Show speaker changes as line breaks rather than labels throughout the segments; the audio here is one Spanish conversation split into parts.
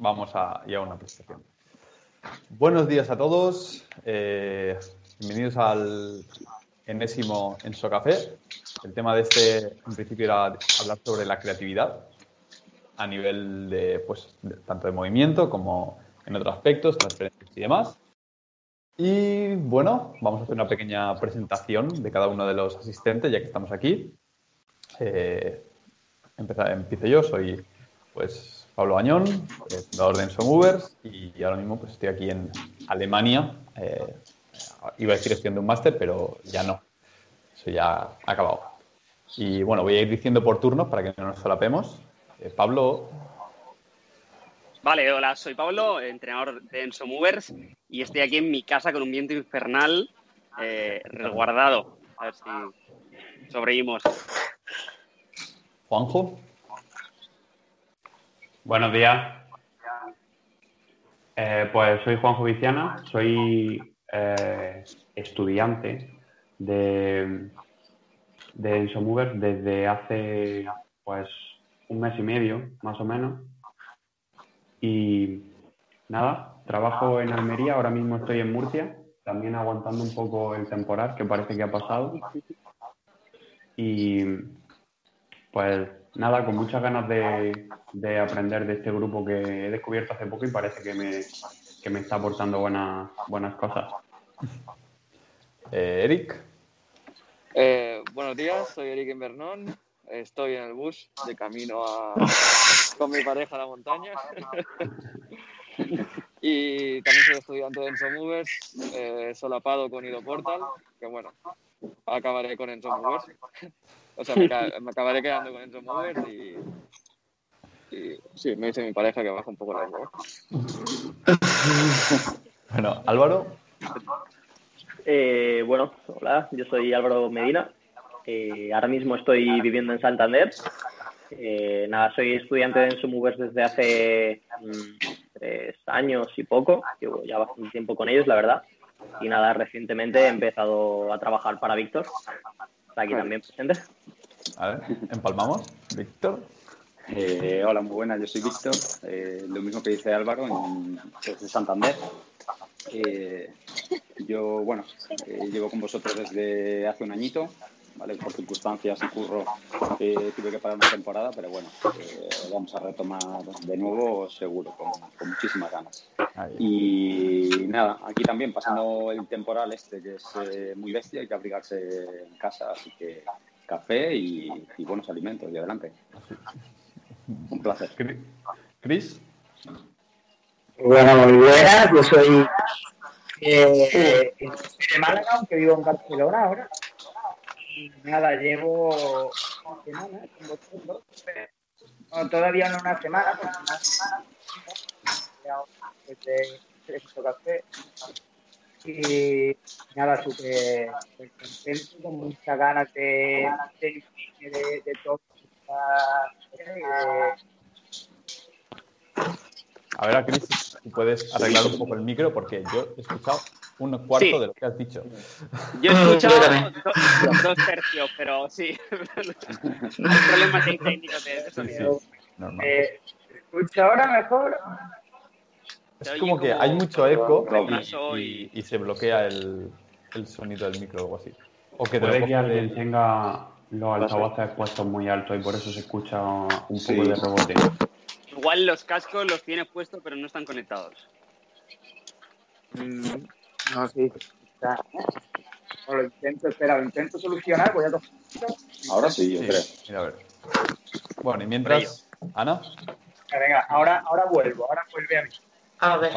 vamos a ir a una presentación. Buenos días a todos. Eh, bienvenidos al enésimo Enso Café. El tema de este, en principio, era hablar sobre la creatividad a nivel de, pues, tanto de movimiento como en otros aspectos, transferencias y demás. Y bueno, vamos a hacer una pequeña presentación de cada uno de los asistentes, ya que estamos aquí. Eh, empiezo yo, soy pues Pablo Bañón, fundador de Enso Movers y ahora mismo pues estoy aquí en Alemania. Eh, iba a decir haciendo un máster, pero ya no. Eso ya ha acabado. Y bueno, voy a ir diciendo por turnos para que no nos solapemos. Eh, Pablo.
Vale, hola, soy Pablo, entrenador de Enso Movers y estoy aquí en mi casa con un viento infernal eh, resguardado. A ver si sobrevivimos.
Juanjo.
Buenos días. Eh, pues soy Juanjo Viciana, soy eh, estudiante de, de Ensomovers desde hace pues un mes y medio, más o menos. Y nada, trabajo en Almería, ahora mismo estoy en Murcia, también aguantando un poco el temporal que parece que ha pasado. Y pues nada, con muchas ganas de, aprender de este grupo que he descubierto hace poco y parece que me, que me está aportando buenas, buenas cosas.
Eh, Eric.
Eh, buenos días, soy Eric Invernón. Estoy en el bus de camino a, con mi pareja a la montaña. y también soy estudiante de Enso Movers, eh, solapado con Ido Portal, que bueno, acabaré con Enso Movers. O sea, me, acabaré quedando con Enzo Movers y, sí, me dice mi pareja que baja un poco la voz.
bueno, Álvaro.
Eh, bueno, hola, yo soy Álvaro Medina. Eh, ahora mismo estoy viviendo en Santander. Eh, nada, soy estudiante de Enso Movers desde hace mm, tres años y poco. Llevo ya bastante tiempo con ellos, la verdad. Y nada, recientemente he empezado a trabajar para Víctor, Está aquí también presente.
A ver, empalmamos. Víctor.
Eh, hola, muy buenas. Yo soy Víctor. Eh, lo mismo que dice Álvaro, en, desde Santander. Eh, yo, bueno, llevo con vosotros desde hace un añito. ¿vale? Por circunstancias y curro tuve que parar una temporada, pero bueno, vamos a retomar de nuevo seguro, con, con muchísimas ganas. Y nada, aquí también pasando el temporal este que es eh, muy bestia, hay que abrigarse en casa, así que café y, buenos alimentos y adelante. Un placer.
Chris.
Bueno, muy buenas, yo soy eh, de Málaga, aunque vivo en Barcelona ahora. Y nada, llevo una semana con vosotros, no, todavía no una semana, pero una semana de este café. Y nada, súper contento, con muchas ganas de, de, de, de todo.
A ver, a Cris, si puedes arreglar un poco el micro, porque yo he escuchado un cuarto de lo que has dicho.
Yo he escuchado dos, dos tercios, pero sí. Hay problemas técnicos de sonido. Sí,
sí. Eh, ¿Escucha ahora mejor?
Es como que hay mucho eco y, se bloquea el, sonido del micro o algo así.
O que Puede que alguien tenga los altavoces puestos muy altos y por eso se escucha un poco de rebote.
Igual los cascos los tienes puestos pero no están conectados.
Mm, no, sí. lo intento, espera, lo intento solucionar. Voy a
Ahora sí, yo creo.
Mira, a ver. Bueno, y mientras, Ana.
Venga, ahora, ahora vuelvo, ahora vuelve a mí.
A ver.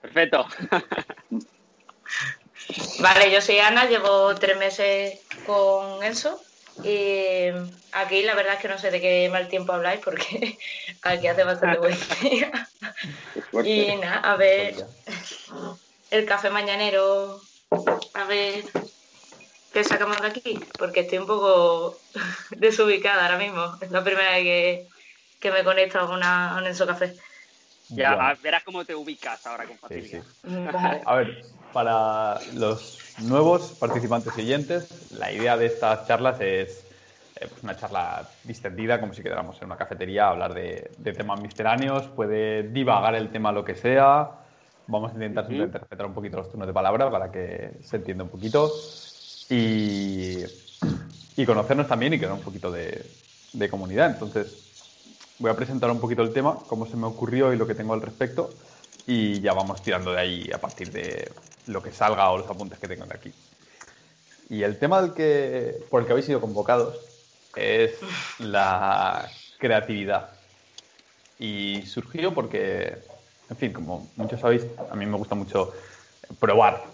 Perfecto.
vale, yo soy Ana, llevo tres meses con Enso. Y aquí la verdad es que no sé de qué mal tiempo habláis porque aquí hace bastante buen día. Y nada, a ver el café mañanero, a ver qué sacamos de aquí, porque estoy un poco desubicada ahora mismo. Es la primera vez que, me conecto a, una, a un Enso Café.
Ya verás cómo te ubicas ahora con facilidad.
A ver, para los nuevos participantes siguientes, la idea de estas charlas es eh, pues una charla distendida, como si quedáramos en una cafetería a hablar de, de temas misceláneos. Puede divagar el tema lo que sea. Vamos a intentar siempre respetar un poquito los turnos de palabra para que se entienda un poquito. Y, y conocernos también y crear un poquito de, de comunidad. Entonces, voy a presentar un poquito el tema, cómo se me ocurrió y lo que tengo al respecto. Y ya vamos tirando de ahí a partir de lo que salga o los apuntes que tengo de aquí. Y el tema del que, por el que habéis sido convocados es la creatividad. Y surgió porque, en fin, como muchos sabéis, a mí me gusta mucho probar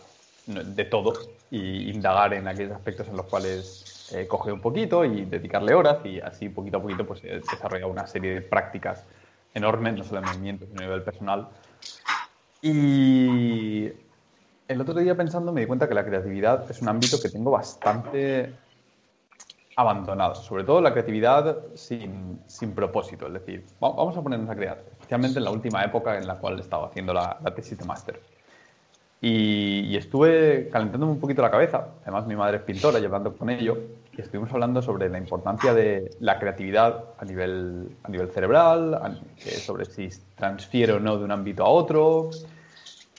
de todo y indagar en aquellos aspectos en los cuales he cogido un poquito y dedicarle horas y así poquito a poquito pues he desarrollado una serie de prácticas enormes, no solo en movimientos, sino a nivel personal. Y el otro día pensando me di cuenta que la creatividad es un ámbito que tengo bastante abandonado, sobre todo la creatividad sin, sin propósito, es decir, va- vamos a ponernos a crear, especialmente en la última época en la cual estaba haciendo la, la tesis de máster. Y, y estuve calentándome un poquito la cabeza, además mi madre es pintora, llevando con ello, y estuvimos hablando sobre la importancia de la creatividad a nivel, a nivel cerebral, a- sobre si transfiere o no de un ámbito a otro,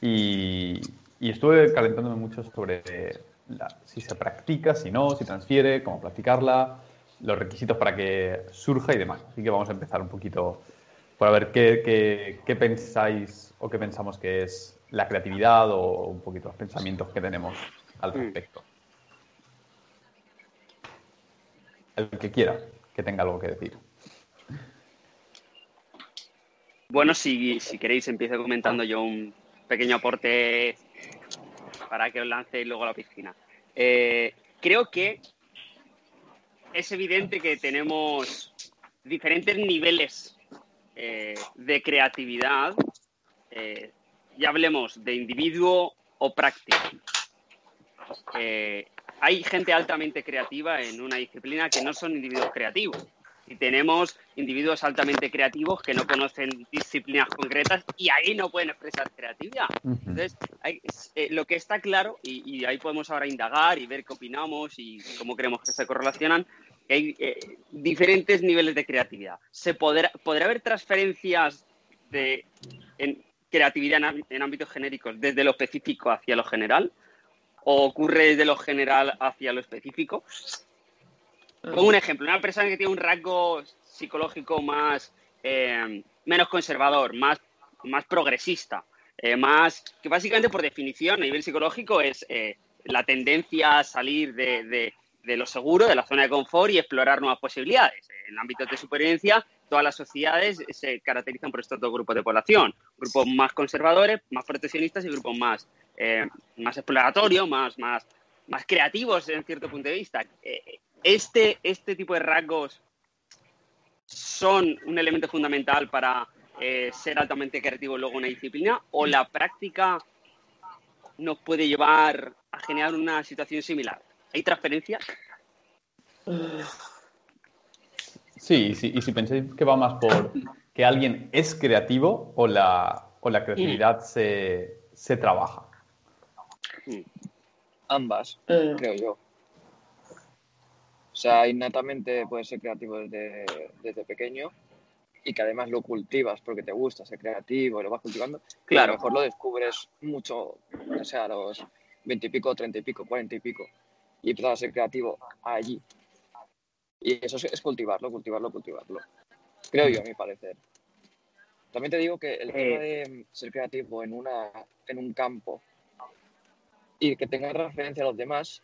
y, y estuve calentándome mucho sobre la- si se practica, si no, si transfiere, cómo practicarla, los requisitos para que surja y demás. Así que vamos a empezar un poquito por ver qué, qué- qué pensáis o qué pensamos que es la creatividad o un poquito los pensamientos que tenemos al
Mm.
respecto. El que quiera que tenga algo que decir.
Bueno, si, si queréis, empiezo comentando yo un pequeño aporte para que os lancéis luego a la piscina. Eh, creo que es evidente que tenemos diferentes niveles eh, de creatividad, eh, ya hablemos de individuo o práctica. Eh, hay gente altamente creativa en una disciplina que no son individuos creativos. Y tenemos individuos altamente creativos que no conocen disciplinas concretas y ahí no pueden expresar creatividad. Entonces, hay- eh, lo que está claro, y, y ahí podemos ahora indagar y ver qué opinamos y cómo creemos que se correlacionan, que hay eh, diferentes niveles de creatividad. ¿Se podrá, ¿Podrá haber transferencias de en creatividad en, ámbitos genéricos desde lo específico hacia lo general? ¿O ocurre desde lo general hacia lo específico? Pongo un ejemplo, una persona que tiene un rasgo psicológico más eh, menos conservador, más, más progresista, eh, más que básicamente por definición a nivel psicológico es eh, la tendencia a salir de, de- de lo seguro, de la zona de confort y explorar nuevas posibilidades. En ámbitos de supervivencia, todas las sociedades se caracterizan por estos dos grupos de población, grupos más conservadores, más proteccionistas y grupos más, eh, más exploratorios, más, más, más creativos en cierto punto de vista. Eh, este, este tipo de rasgos son un elemento fundamental para eh, ser altamente creativo luego en una disciplina o la práctica nos puede llevar a generar una situación similar. ¿Hay transferencias?
Sí, y si, y si pensáis que va más por que alguien es creativo o la, o la creatividad se, se trabaja.
Ambas,
Mm.
creo yo. O sea, innatamente puedes ser creativo desde, desde pequeño y que además lo cultivas porque te gusta ser creativo y lo vas cultivando. Y a
Claro.
lo mejor lo descubres mucho, o sea, a los veintipico, treinta y pico, cuarenta y pico y empiezas a ser creativo allí. Y eso es, es cultivarlo, cultivarlo, cultivarlo. Creo yo, a mi parecer. También te digo que el tema de ser creativo en, una, en un campo y que tenga referencia a los demás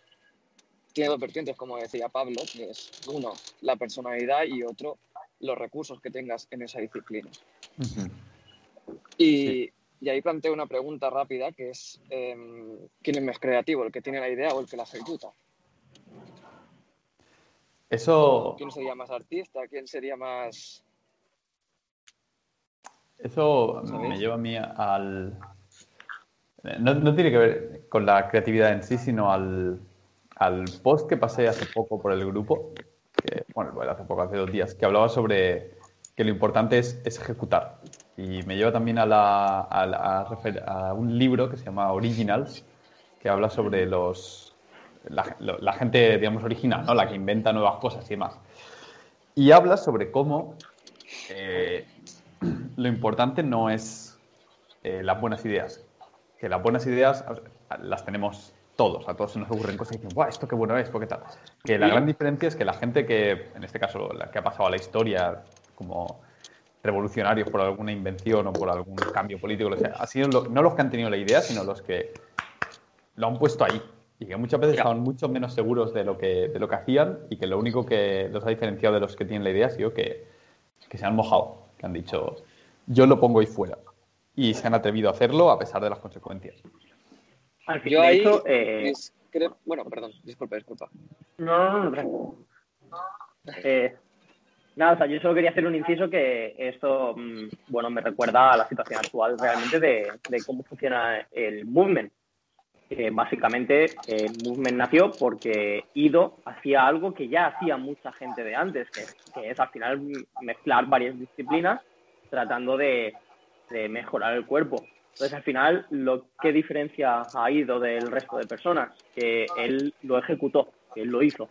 tiene dos vertientes, como decía Pablo, que es uno, la personalidad y otro, los recursos que tengas en esa disciplina. Y, y ahí planteo una pregunta rápida que es, em, ¿quién es más creativo, el que tiene la idea o el que la ejecuta?
Eso,
¿Quién sería más artista? ¿Quién sería más...?
eso me lleva a mí al... No, no tiene que ver con la creatividad en sí, sino al, al post que pasé hace poco por el grupo, que, bueno, bueno, hace poco, hace dos días, que hablaba sobre que lo importante es, es ejecutar. Y me lleva también a, la- a la- a refer- a un libro que se llama Originals, que habla sobre los, la, la gente, digamos, original, ¿no? La que inventa nuevas cosas y demás. Y hablas sobre cómo eh, lo importante no es eh, las buenas ideas. Que las buenas ideas las tenemos todos, a todos se nos ocurren cosas y dicen, ¡guau, esto qué bueno es! ¿Por qué tal? Que la gran diferencia es que la gente que, en este caso, la que ha pasado a la historia como revolucionarios por alguna invención o por algún cambio político, lo sea, ha sido lo- no los que han tenido la idea, sino los que lo han puesto ahí. Y que muchas veces estaban mucho menos seguros de lo, que, de lo que hacían y que lo único que los ha diferenciado de los que tienen la idea ha sido que, que se han mojado, que han dicho, yo lo pongo ahí fuera. Y se han atrevido a hacerlo a pesar de las consecuencias.
Yo ahí
hecho, eh,
discre- Bueno, perdón, disculpa, disculpa.
No, no, no. Eh, nada, o sea, yo solo quería hacer un inciso que esto, mm, bueno, me recuerda a la situación actual realmente de, de cómo funciona el movement. Que básicamente el movement nació porque Ido hacía algo que ya hacía mucha gente de antes, que, es al final mezclar varias disciplinas tratando de, mejorar el cuerpo. Entonces, al final, lo que diferencia a Ido del resto de personas, que él lo ejecutó, que él lo hizo.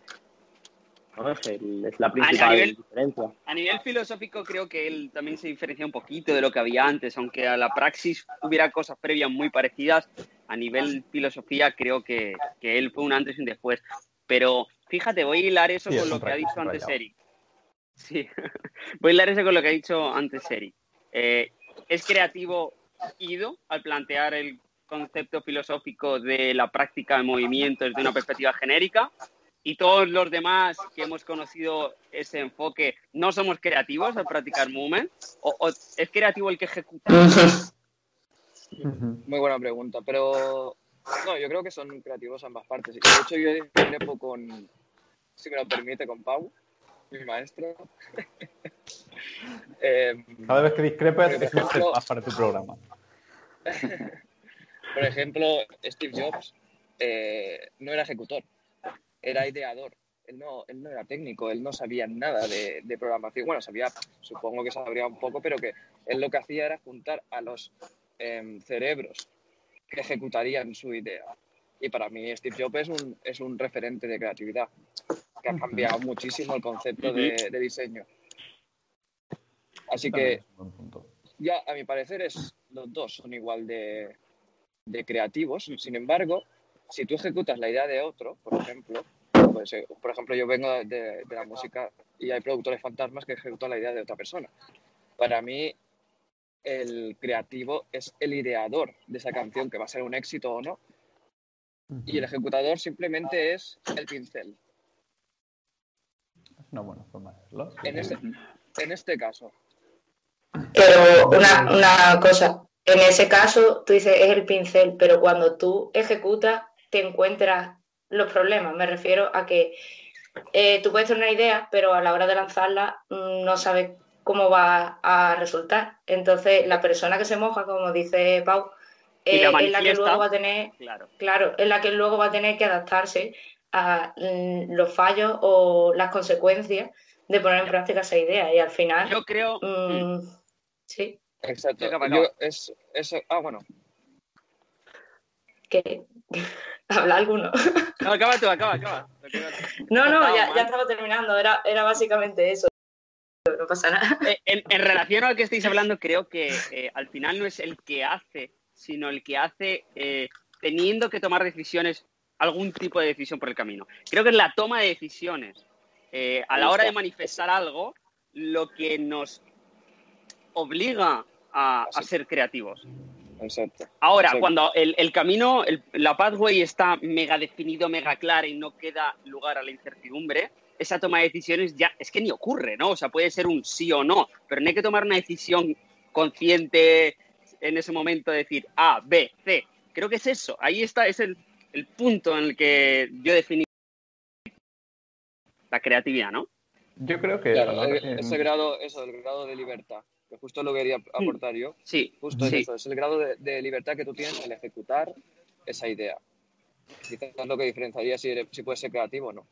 ¿No? Es, el- es la principal
nivel-
diferencia.
A nivel filosófico creo que él también se diferencia un poquito de lo que había antes, aunque a la praxis hubiera cosas previas muy parecidas, a nivel filosofía creo que, que él fue un antes y un después. Pero fíjate, voy a hilar eso
Sí,
con
es
lo que ha dicho antes
rayado.
Eric. Sí, voy a hilar eso con lo que ha dicho antes Eric. Eh, es creativo Ido al plantear el concepto filosófico de la práctica de movimientos desde una perspectiva genérica y todos los demás que hemos conocido ese enfoque no somos creativos al practicar movement o, o es creativo el que ejecuta
Muy buena pregunta, pero no, yo creo que son creativos ambas partes. De hecho, yo discrepo con, si me lo permite, con Pau, mi maestro. Eh,
Cada vez que discrepas es
ejemplo-
más para tu programa.
por ejemplo, Steve Jobs eh, no era ejecutor, era ideador. Él no, él no era técnico, él no sabía nada de, de programación. Bueno, sabía, supongo que sabría un poco, pero que él lo que hacía era juntar a los em, cerebros que ejecutarían su idea. Y para mí Steve Jobs es un, es un referente de creatividad, que ha cambiado muchísimo el concepto de, de diseño. Así que ya a mi parecer es los dos son igual de, de creativos. Sin embargo, si tú ejecutas la idea de otro, por ejemplo, pues, eh, por ejemplo yo vengo de, de la música y hay productores fantasmas que ejecutan la idea de otra persona. Para mí el creativo es el ideador de esa canción que va a ser un éxito o no y el ejecutador simplemente es el pincel.
Es una buena forma de verlo.
En este, en este caso,
Pero una, una cosa, en ese caso tú dices es el pincel, pero cuando tú ejecutas te encuentras los problemas. Me refiero a que eh, tú puedes tener una idea, pero a la hora de lanzarla mm, no sabes cómo va a resultar. Entonces la persona que se moja, como dice Pau, eh, es la que luego va a tener
claro
Claro, es la que luego va a tener que adaptarse a mm, los fallos o las consecuencias de poner en práctica esa idea. Y al final,
yo creo
mm, sí,
exacto. Yo,
acaba.
es, es, ah, bueno,
que habla alguno.
no, acaba tú acaba acaba
No, no, ya, ya estaba terminando. Era, era básicamente eso. No pasa nada.
Eh, en, en relación al que estáis hablando, creo que eh, al final no es el que hace, sino el que hace eh, teniendo que tomar decisiones, algún tipo de decisión por el camino. Creo que es la toma de decisiones eh, a la hora de manifestar algo lo que nos obliga a, a ser creativos.
Exacto.
Ahora, cuando el, el camino, el- la pathway está mega definido, mega clara y no queda lugar a la incertidumbre, esa toma de decisiones ya es que ni ocurre, ¿no? O sea, puede ser un sí o no, pero no hay que tomar una decisión consciente en ese momento de decir A, B, C. Creo que es eso. Ahí está, es el, el punto en el que yo definí la creatividad, ¿no?
Yo creo que.
Claro, ese grado, eso, el grado de libertad, que justo lo quería aportar yo,
Sí,
justo es
sí.
eso, es el grado de, de libertad que tú tienes al ejecutar esa idea. Quizás es lo que diferenciaría si, eres- si puedes ser creativo o no.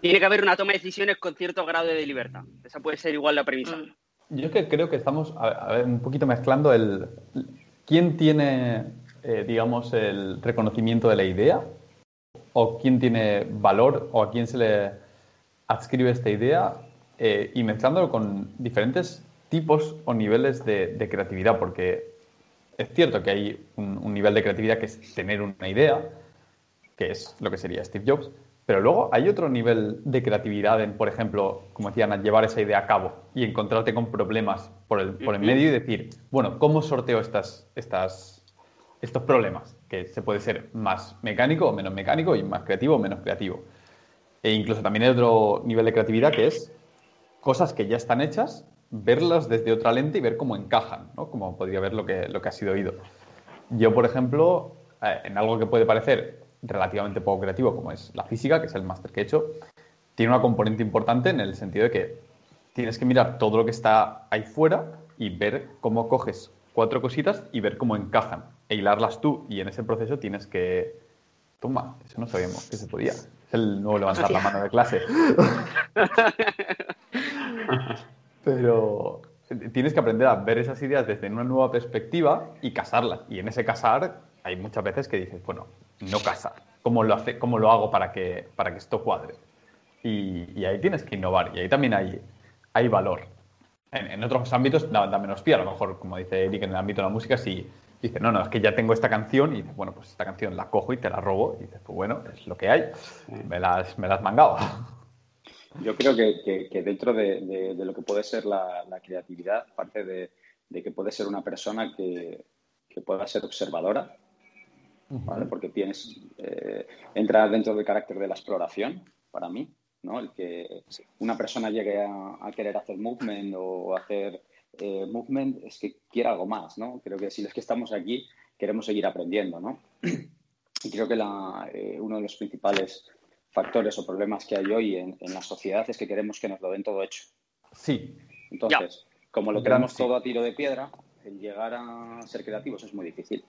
Tiene que haber una toma de decisiones con cierto grado de libertad. Esa puede ser igual la premisa.
Mm.
Yo es que creo que estamos a, a ver, un poquito mezclando el. ¿Quién tiene, eh, digamos, el reconocimiento de la idea? o quién tiene valor o a quién se le adscribe esta idea eh, y mezclándolo con diferentes tipos o niveles de, creatividad, porque es cierto que hay un, nivel de creatividad que es tener una idea, que es lo que sería Steve Jobs, pero luego hay otro nivel de creatividad en, por ejemplo, como decían, llevar esa idea a cabo y encontrarte con problemas por el, por el medio y decir, bueno, ¿cómo sorteo estas, estas, estos problemas? Que se puede ser más mecánico o menos mecánico y más creativo o menos creativo. E incluso también hay otro nivel de creatividad que es cosas que ya están hechas, verlas desde otra lente y ver cómo encajan, ¿no? Como podría ver lo que, lo que ha sido oído. Yo, por ejemplo, eh, en algo que puede parecer relativamente poco creativo, como es la física, que es el máster que he hecho, tiene una componente importante en el sentido de que tienes que mirar todo lo que está ahí fuera y ver cómo coges cuatro cositas y ver cómo encajan e hilarlas tú. Y en ese proceso tienes que... Toma, eso no sabíamos que se podía. Es el nuevo levantar la mano de clase. Pero tienes que aprender a ver esas ideas desde una nueva perspectiva y casarlas. Y en ese casar hay muchas veces que dices, bueno, no casa. ¿Cómo lo, hace, cómo lo hago para que, para que esto cuadre? Y, ahí tienes que innovar y ahí también hay, hay valor. En, otros ámbitos da, menos pie, a lo mejor, como dice Eric, en el ámbito de la música, si dice, no, no, es que ya tengo esta canción y dices, bueno, pues esta canción la cojo y te la robo y dices, pues bueno, es lo que hay, me las, me las mangado.
Yo creo que, que, dentro de, de, lo que puede ser la, la creatividad, parte de, que puede ser una persona que, que pueda ser observadora, ¿vale? Porque tienes, eh, entra dentro del carácter de la exploración, para mí, ¿no? El que una persona llegue a, querer hacer movement o hacer eh, movement es que quiere algo más, ¿no? Creo que si es que estamos aquí, queremos seguir aprendiendo, ¿no? Y creo que la, eh, uno de los principales factores o problemas que hay hoy en, la sociedad es que queremos que nos lo den todo hecho.
Sí.
Entonces, como lo queremos todo a tiro de piedra, el llegar a ser creativos es muy difícil.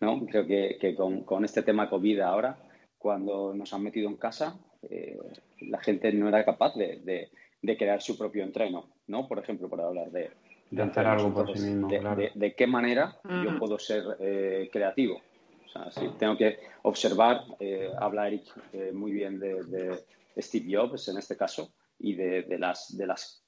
¿no? Creo que, con, este tema COVID ahora, cuando nos han metido en casa, eh, la gente no era capaz de, crear su propio entreno, ¿no? Por ejemplo, por hablar de...
De hacer algo por sí mismo,
de, qué manera yo puedo ser eh, creativo. Sea, si tengo que observar, eh, habla Eric muy bien de, Steve Jobs en este caso, y de, las... De las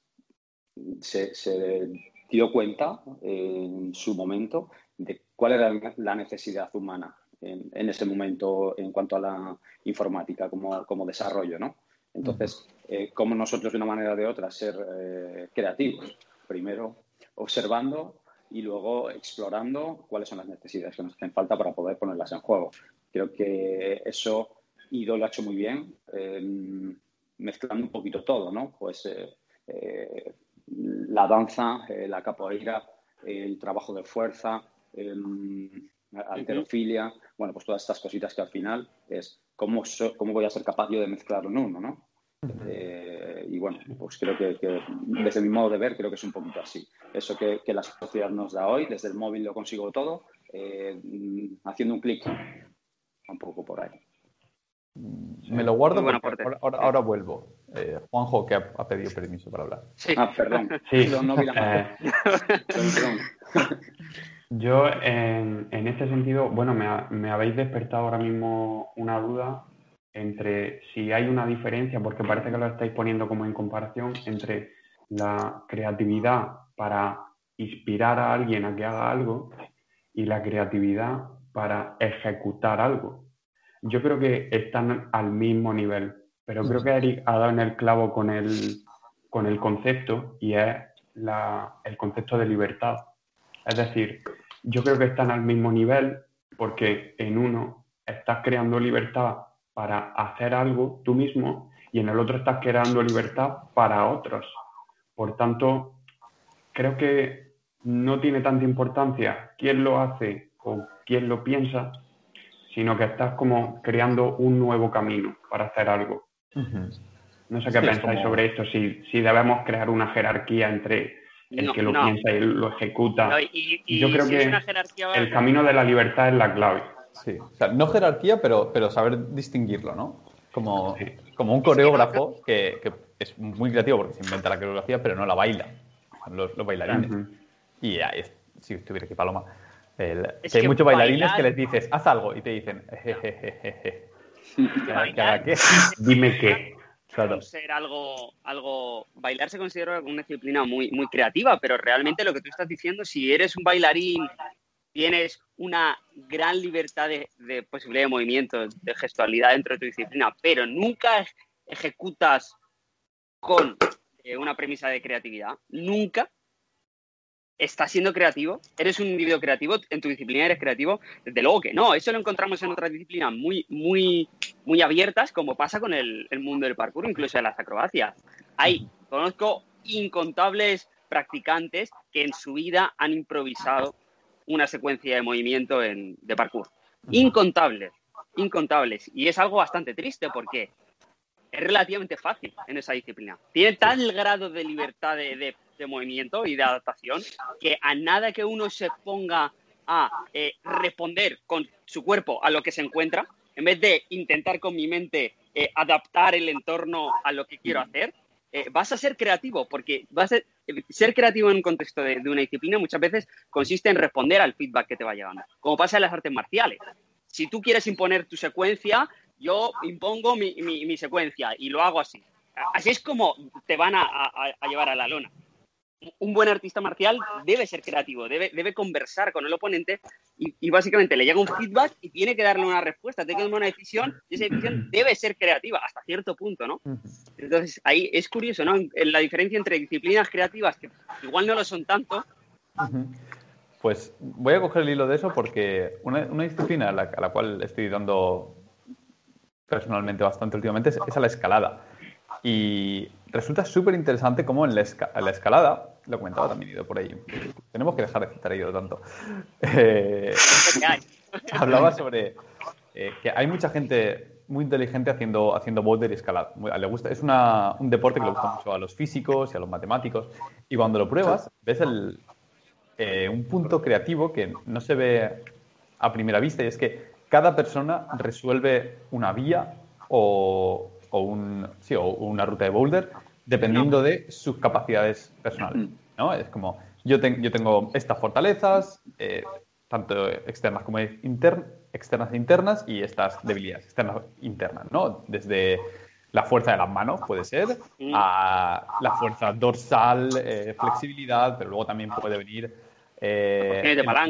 se, se dio cuenta en su momento de cuál era la necesidad humana en, ese momento en cuanto a la informática como, desarrollo, ¿no? Entonces, eh, ¿cómo nosotros de una manera o de otra ser eh, creativos? Primero observando y luego explorando cuáles son las necesidades que nos hacen falta para poder ponerlas en juego. Creo que eso Ido lo ha hecho muy bien, em, mezclando un poquito todo, ¿no? Pues eh, la danza, la capoeira, el trabajo de fuerza, alterofilia, bueno, pues todas estas cositas que al final es cómo, cómo voy a ser capaz yo de mezclarlo en uno, ¿no? Eh, y bueno, pues creo que, desde mi modo de ver, creo que es un poquito así. Eso que, la sociedad nos da hoy, desde el móvil lo consigo todo, eh, haciendo un clic, un poco por ahí.
Me lo guardo porque ahora, ahora, vuelvo. Eh, Juanjo, que ha, pedido permiso para hablar.
Ah, perdón. Sí. No,
Yo, en, en este sentido, bueno, me, habéis despertado ahora mismo una duda entre si hay una diferencia, porque parece que lo estáis poniendo como en comparación entre la creatividad para inspirar a alguien a que haga algo y la creatividad para ejecutar algo. Yo creo que están al mismo nivel, pero creo que Eric ha dado en el clavo con el, con el concepto y es la, el concepto de libertad. Es decir, yo creo que están al mismo nivel porque en uno estás creando libertad para hacer algo tú mismo y en el otro estás creando libertad para otros. Por tanto, creo que no tiene tanta importancia quién lo hace o quién lo piensa, sino que estás como creando un nuevo camino para hacer algo. No sé qué pensáis sobre esto, si, si debemos crear una jerarquía entre el que lo piensa y lo ejecuta. Yo creo que el camino de la libertad es la clave.
Sí, o sea, no jerarquía, pero, pero saber distinguirlo, ¿no? Como, como un coreógrafo que, que, es muy creativo porque se inventa la coreografía, pero no la baila. Los, los bailarines. Y si estuviera aquí Paloma, hay muchos bailarines que les dices, haz algo, y te dicen, jejejeje. ¿Cada qué?
Dime qué.
Claro.
ser algo, algo. Bailar se considera una disciplina muy, muy creativa, pero realmente lo que tú estás diciendo, si eres un bailarín, tienes una gran libertad de, de posibilidad de movimiento, de gestualidad dentro de tu disciplina, pero nunca ej- ejecutas con eh, una premisa de creatividad, nunca estás siendo creativo, eres un individuo creativo, en tu disciplina eres creativo, desde luego que no, eso lo encontramos en otras disciplinas muy, muy, muy abiertas, como pasa con el, el mundo del parkour, incluso de las acrobacias. Hay, conozco incontables practicantes que en su vida han improvisado una secuencia de movimiento en- de parkour. Incontables, incontables. Y es algo bastante triste porque es relativamente fácil en esa disciplina. Tiene tal grado de libertad de, de- de movimiento y de adaptación que a nada que uno se ponga a eh, responder con su cuerpo a lo que se encuentra, en vez de intentar con mi mente eh, adaptar el entorno a lo que quiero hacer, eh, vas a ser creativo, porque vas a, ser creativo en un contexto de, una disciplina muchas veces consiste en responder al feedback que te va llegando, como pasa en las artes marciales. Si tú quieres imponer tu secuencia, yo impongo mi, secuencia y lo hago así. Así es como te van a, a- a llevar a la lona. Un buen artista marcial debe ser creativo, debe, debe conversar con el oponente y, y básicamente le llega un feedback y tiene que darle una respuesta, tiene que tomar una decisión y esa decisión debe ser creativa hasta cierto punto, ¿no? Entonces, ahí es curioso, ¿no? La diferencia entre disciplinas creativas, que igual no lo son tanto.
Pues voy a coger el hilo de eso porque una, una disciplina a la, a la cual estoy dando personalmente bastante últimamente es, es a la escalada. Y resulta súper interesante cómo en la, esca- escalada, lo comentaba también Ido por ahí, tenemos que dejar de citar a Ido tanto, Eh, hablaba sobre eh, que hay mucha gente muy inteligente haciendo, haciendo boulder y escalada. Le gusta, es una- un deporte que le gusta mucho a los físicos y a los matemáticos. Y cuando lo pruebas, ves el, eh, un punto creativo que no se ve a primera vista y es que cada persona resuelve una vía o, o un, sí, o una ruta de boulder dependiendo de sus capacidades personales. ¿no? Es como, yo, yo tengo estas fortalezas, eh, tanto externas como inter- externas e internas, y estas debilidades externas e internas, ¿no? Desde la fuerza de las manos, puede ser, a la fuerza dorsal, eh, flexibilidad, pero luego también puede venir... eh,
de palanca.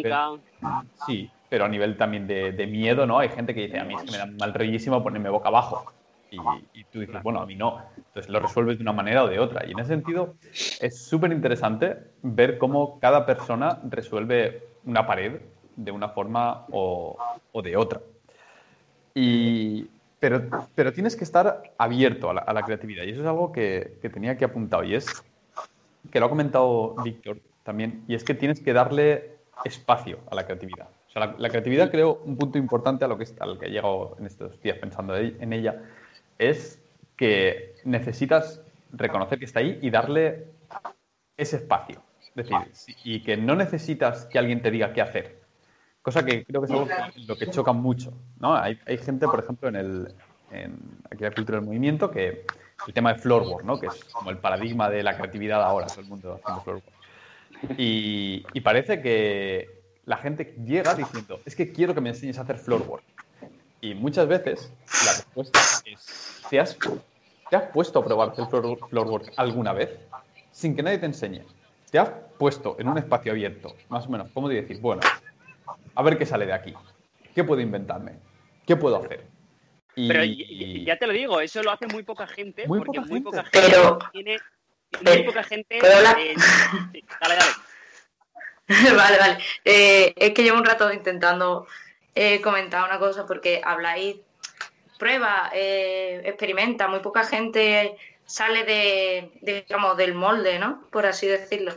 nivel- Sí, pero a nivel también de, de miedo, ¿no? Hay gente que dice, a mí es que me da mal rollísimo ponerme boca abajo. Y, y tú dices, bueno, a mí no. Entonces lo resuelves de una manera o de otra. Y en ese sentido es súper interesante ver cómo cada persona resuelve una pared de una forma o, o de otra. Y, pero, pero tienes que estar abierto a la, a la creatividad. Y eso es algo que, que tenía que apuntado. Y es que lo ha comentado Víctor también. Y es que tienes que darle espacio a la creatividad. O sea, la, la creatividad creo un punto importante a lo que, al que he llegado en estos días pensando en ella. Es que necesitas reconocer que está ahí y darle ese espacio. Es decir, y que no necesitas que alguien te diga qué hacer. Cosa que creo que es algo que- lo que choca mucho. ¿no? Hay, hay gente, por ejemplo, en, el, en aquí la cultura del movimiento, que el tema de floorboard, ¿no? que es como el paradigma de la creatividad ahora, todo el mundo haciendo floorboard. Y, y parece que la gente llega diciendo, es que quiero que me enseñes a hacer floorboard. Y muchas veces la respuesta es, ¿te has, te has puesto a probar hacer floor- floorboard alguna vez sin que nadie te enseñe? ¿Te has puesto en un espacio abierto, más o menos, cómo de decir, bueno, a ver qué sale de aquí? ¿Qué puedo inventarme? ¿Qué puedo hacer? Y,
Pero y- y- ya te lo digo, eso lo hace muy poca gente,
Muy
porque
poca
muy
gente.
poca gente
Pero-
tiene, muy
Eh,
poca gente.
pero la-
eh, sí, dale, dale.
vale, vale. Eh, es que llevo un rato intentando eh, comentar una cosa porque habláis, prueba, eh, experimenta, muy poca gente sale de, de, digamos, del molde, ¿no? Por así decirlo.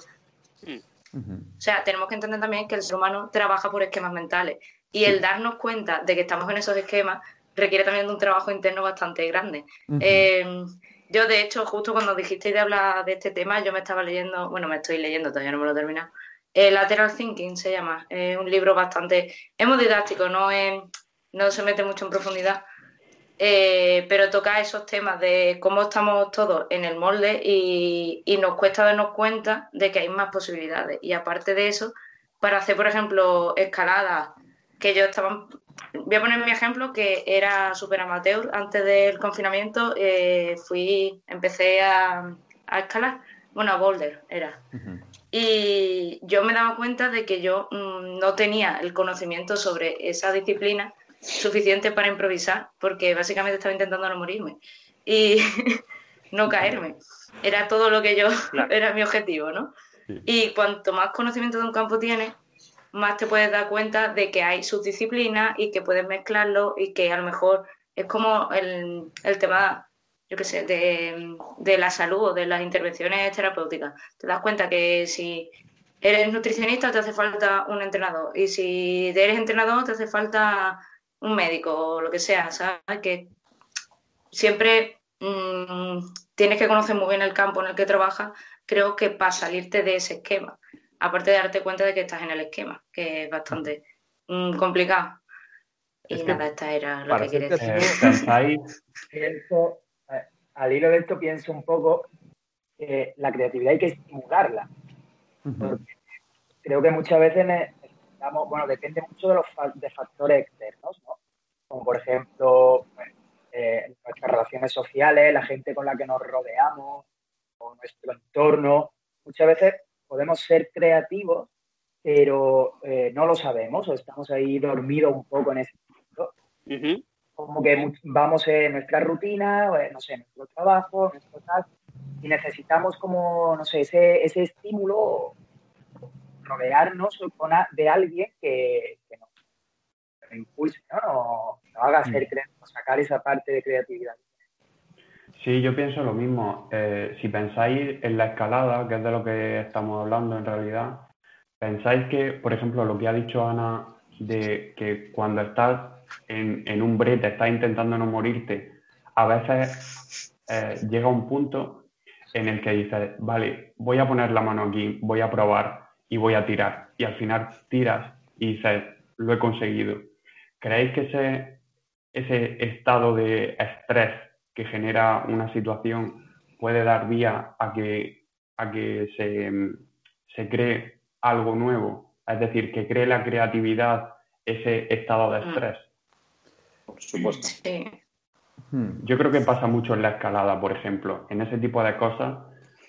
O sea, tenemos que entender también que el ser humano trabaja por esquemas mentales y el darnos cuenta de que estamos en esos esquemas requiere también de un trabajo interno bastante grande. Eh, yo, de hecho, justo cuando dijisteis de hablar de este tema, yo me estaba leyendo, bueno, me estoy leyendo, todavía no me lo he terminado. Eh, Lateral Thinking se llama, es un libro bastante, es muy didáctico, no, se mete mucho en profundidad, eh, pero toca esos temas de cómo estamos todos en el molde y, nos cuesta darnos cuenta de que hay más posibilidades. Y aparte de eso, para hacer, por ejemplo, escaladas, que ellos estaban voy a poner mi ejemplo, que era súper amateur antes del confinamiento. eh, fui, empecé a, escalar, bueno, a boulder era. Y yo me daba cuenta de que yo mm, no tenía el conocimiento sobre esa disciplina suficiente para improvisar, porque básicamente estaba intentando no morirme y no caerme. Era todo lo que yo,
Claro.
era mi objetivo, ¿no?
Sí.
Y cuanto más conocimiento de un campo tienes, más te puedes dar cuenta de que hay subdisciplinas y que puedes mezclarlo y que a lo mejor es como el, el tema, yo qué sé, de, de la salud o de las intervenciones terapéuticas. Te das cuenta que si eres nutricionista te hace falta un entrenador y si eres entrenador te hace falta un médico o lo que sea, ¿sabes? Que siempre mm, tienes que conocer muy bien el campo en el que trabajas, creo que para salirte de ese esquema, aparte de darte cuenta de que estás en el esquema, que es bastante mm, complicado. Y
Es
nada, esta era lo que quería decir.
al hilo de esto pienso un poco que la creatividad hay que estimularla. Creo que muchas veces necesitamos, bueno, depende mucho de los de factores externos, ¿no? Como por ejemplo, pues, eh, nuestras relaciones sociales, la gente con la que nos rodeamos, o nuestro entorno. Muchas veces podemos ser creativos, pero eh, no lo sabemos o estamos ahí dormidos un poco en ese sentido
Ujú.
Como que vamos en nuestra rutina, en, no sé, nuestro trabajo, nuestro tal, y necesitamos como, no sé, ese, ese estímulo, rodearnos de alguien que, que nos, impulse, ¿no? Nos, nos haga ser creativos, sacar esa parte de creatividad.
Sí, yo pienso lo mismo. Eh, si pensáis en la escalada, que es de lo que estamos hablando en realidad, pensáis que, por ejemplo, lo que ha dicho Ana, de que cuando estás en, en un brete, estás intentando no morirte, a veces eh, llega un punto en el que dices, vale, voy a poner la mano aquí, voy a probar y voy a tirar. Y al final tiras y dices, lo he conseguido. ¿Creéis que ese, ese estado de estrés que genera una situación puede dar vía a que, a que se, se cree algo nuevo? Es decir, que cree la creatividad ese estado de
Mm.
estrés.
Por supuesto.
Sí.
Hmm.
Yo creo que pasa mucho en la escalada, por ejemplo, en ese tipo de cosas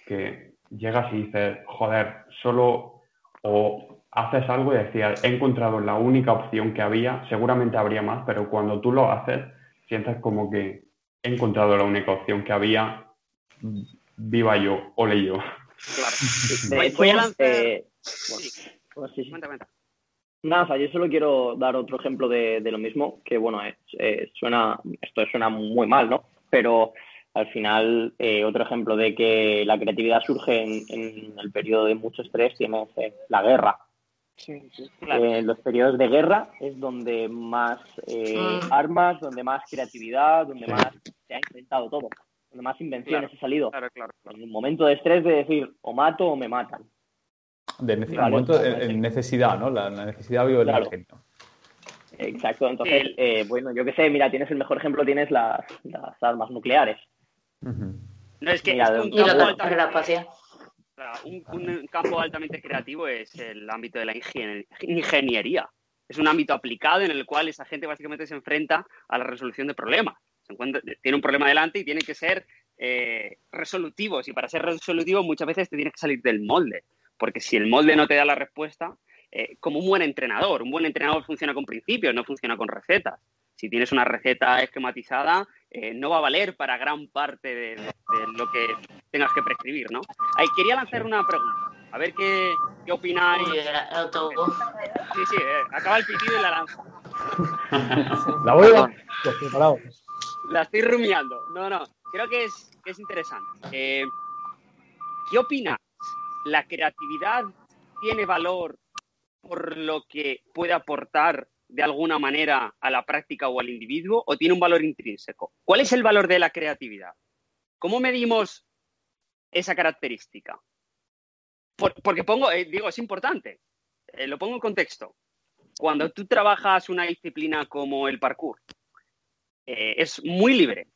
que llegas y dices, joder, solo o haces algo y decías, he encontrado la única opción que había, seguramente habría más, pero cuando tú lo haces, sientes como que he encontrado la única opción que había, viva yo, ole yo.
Claro. Voy- a lanzar-
eh,
Sí,
bueno, sí, sí.
cuenta, cuenta.
Nada, o sea, yo solo quiero dar otro ejemplo de, de lo mismo, que bueno, es- eh, suena, esto suena muy mal, ¿no? Pero al final, eh, otro ejemplo de que la creatividad surge en, en el periodo de mucho estrés tienes eh, la guerra.
Sí, sí.
Claro.
Eh, en los periodos de guerra es donde más eh,
Mm.
armas, donde más creatividad, donde
Sí.
más se ha inventado todo, donde más invenciones
Claro.
ha salido.
Claro, claro.
En un momento de estrés de decir, o mato o me matan.
De nece-
Vale,
momento en, necesidad, ¿no? La, la necesidad vive el
Claro.
ingenio.
Exacto, entonces,
El-
eh, bueno, yo qué sé, mira, tienes el mejor ejemplo, tienes las, las armas nucleares.
No, es que,
Mira,
es un campo altamente- un, un campo altamente creativo es el ámbito de la ingen- ingeniería. Es un ámbito aplicado en el cual esa gente básicamente se enfrenta a la resolución de problemas. Se encuentra- tiene un problema delante y tiene que ser eh, resolutivos. Y para ser resolutivo muchas veces te tienes que salir del molde. Porque si el molde no te da la respuesta, eh, como un buen entrenador, un buen entrenador funciona con principios, no funciona con recetas. Si tienes una receta esquematizada, eh, no va a valer para gran parte de, de- de lo que tengas que prescribir, ¿no? Ay, quería lanzar una pregunta. A ver qué, qué opináis.
Uy.
Sí, sí, eh, acaba el pitido y la lanza.
La voy a...
Perdón.
Pues preparado.
La estoy rumiando. No, no, creo que es, que es interesante. Eh, ¿Qué opinas? ¿La creatividad tiene valor por lo que puede aportar de alguna manera a la práctica o al individuo o tiene un valor intrínseco? ¿Cuál es el valor de la creatividad? ¿Cómo medimos esa característica? Por- porque pongo, eh, digo, es importante. Eh, lo pongo en contexto. Cuando tú trabajas una disciplina como el parkour, eh, es muy libre,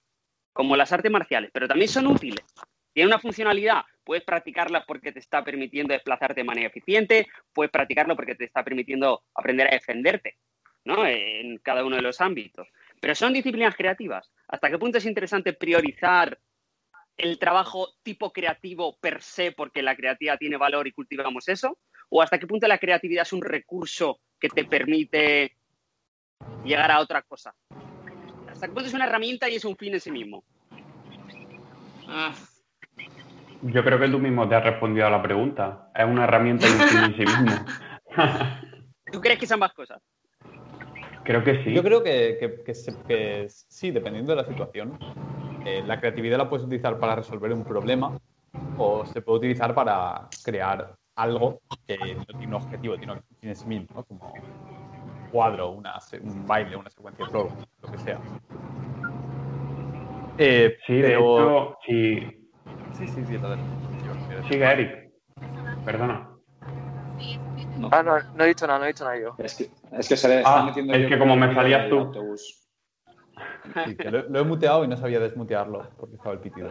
como las artes marciales, pero también son útiles. Tiene una funcionalidad, puedes practicarla porque te está permitiendo desplazarte de manera eficiente, puedes practicarlo porque te está permitiendo aprender a defenderte. ¿no? En cada uno de los ámbitos. Pero son disciplinas creativas. ¿Hasta qué punto es interesante priorizar el trabajo tipo creativo per se porque la creatividad tiene valor y cultivamos eso? ¿O hasta qué punto la creatividad es un recurso que te permite llegar a otra cosa? ¿Hasta qué punto es una herramienta y es un fin en sí mismo?
Ah,
Yo creo que tú mismo te has respondido a la pregunta. Es una herramienta fin en sí mismo.
¿Tú crees que son ambas cosas?
creo que sí.
Yo creo que, que- que se- que sí, dependiendo de la situación. eh, la creatividad la puedes utilizar para resolver un problema o se puede utilizar para crear algo que no tiene un objetivo, tiene sí mismo, ¿no? como un cuadro, una, un baile, una secuencia de flow, lo que sea. Eh,
Sí, de
pero-
hecho, sí.
Sí, sí, sí, adelante.
Sigue Eric. Perdona.
Ah, no, no he dicho nada, no he dicho nada yo.
Es que, es que se le está
Ah,
metiendo
es que como
el
me salías tú.
autobús.
sí, que lo, lo he muteado y no sabía desmutearlo porque estaba el pitido.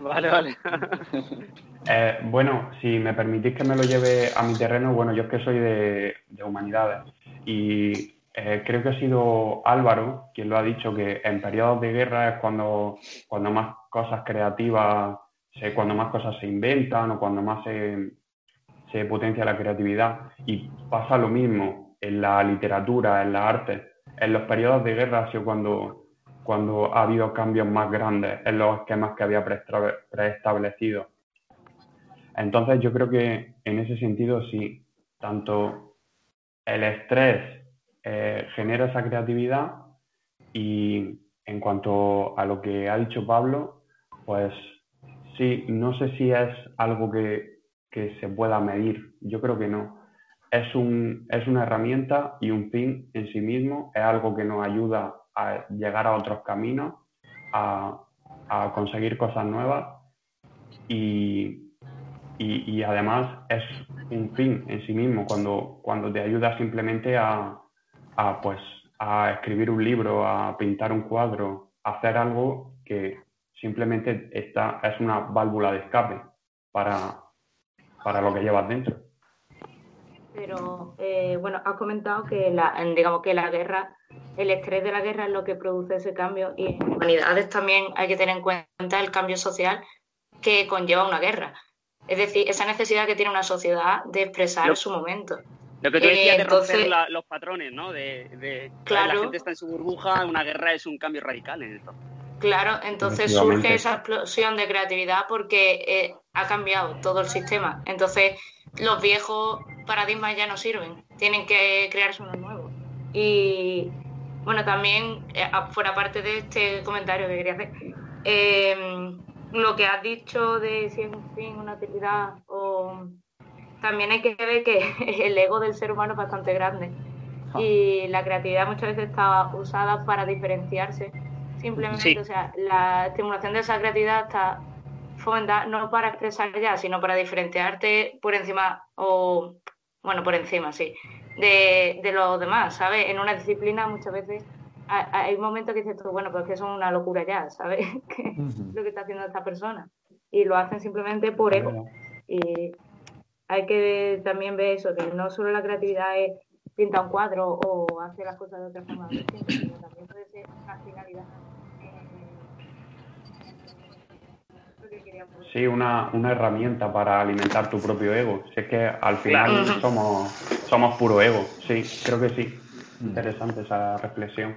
Vale, vale.
Eh, bueno, si me permitís que me lo lleve a mi terreno, bueno, yo es que soy de, de humanidades y eh, creo que ha sido Álvaro quien lo ha dicho, que en periodos de guerra es cuando, cuando más cosas creativas, se- cuando más cosas se inventan o cuando más se, se potencia la creatividad. Y pasa lo mismo en la literatura, en la arte. En los periodos de guerra ha sido cuando, cuando ha habido cambios más grandes en los esquemas que había preestablecidos. Entonces yo creo que en ese sentido sí, tanto el estrés eh, genera esa creatividad y en cuanto a lo que ha dicho Pablo, pues sí, no sé si es algo que, que se pueda medir, yo creo que no. Es, un, es una herramienta y un fin en sí mismo, es algo que nos ayuda a llegar a otros caminos, a, a conseguir cosas nuevas y, y, y además es un fin en sí mismo cuando, cuando te ayuda simplemente a, a, pues, a escribir un libro, a pintar un cuadro, a hacer algo que simplemente está, es una válvula de escape para, para lo que llevas dentro.
Pero eh, bueno, has comentado que la, digamos que la guerra, el estrés de la guerra es lo que produce ese cambio y en humanidades también hay que tener en cuenta el cambio social que conlleva una guerra. Es decir, esa necesidad que tiene una sociedad de expresar
Lo-
su momento.
Lo que tú
Eh,
decías de romper la- los patrones, ¿no? De, de-
Claro.
la gente está en su burbuja, una guerra es un cambio radical en esto.
Claro, entonces surge esa explosión de creatividad porque eh, ha cambiado todo el sistema. Entonces, los viejos paradigmas ya no sirven, tienen que crearse unos nuevos. Y bueno, también, eh, fuera parte de este comentario que quería hacer, eh, lo que has dicho de si es un fin, una utilidad, o también hay que ver que el ego del ser humano es bastante grande y la creatividad muchas veces está usada para diferenciarse. Simplemente,
Sí.
o sea, la estimulación de esa creatividad está fomentada no para expresar ya, sino para diferenciarte por encima, o bueno, por encima, sí, de, de los demás, ¿sabes? En una disciplina muchas veces ha- hay momentos que dices tú, bueno, pues que es una locura ya, ¿sabes?
Ujú.
lo que está haciendo esta persona. Y lo hacen simplemente por ego. Y hay que también ver eso, que no solo la creatividad es pintar un cuadro o hacer las cosas de otra forma sino también puede ser una finalidad.
Sí, una, una herramienta para alimentar tu propio ego. Si es que al final
Claro.
somos, somos puro ego. Sí, creo que sí. Interesante esa reflexión.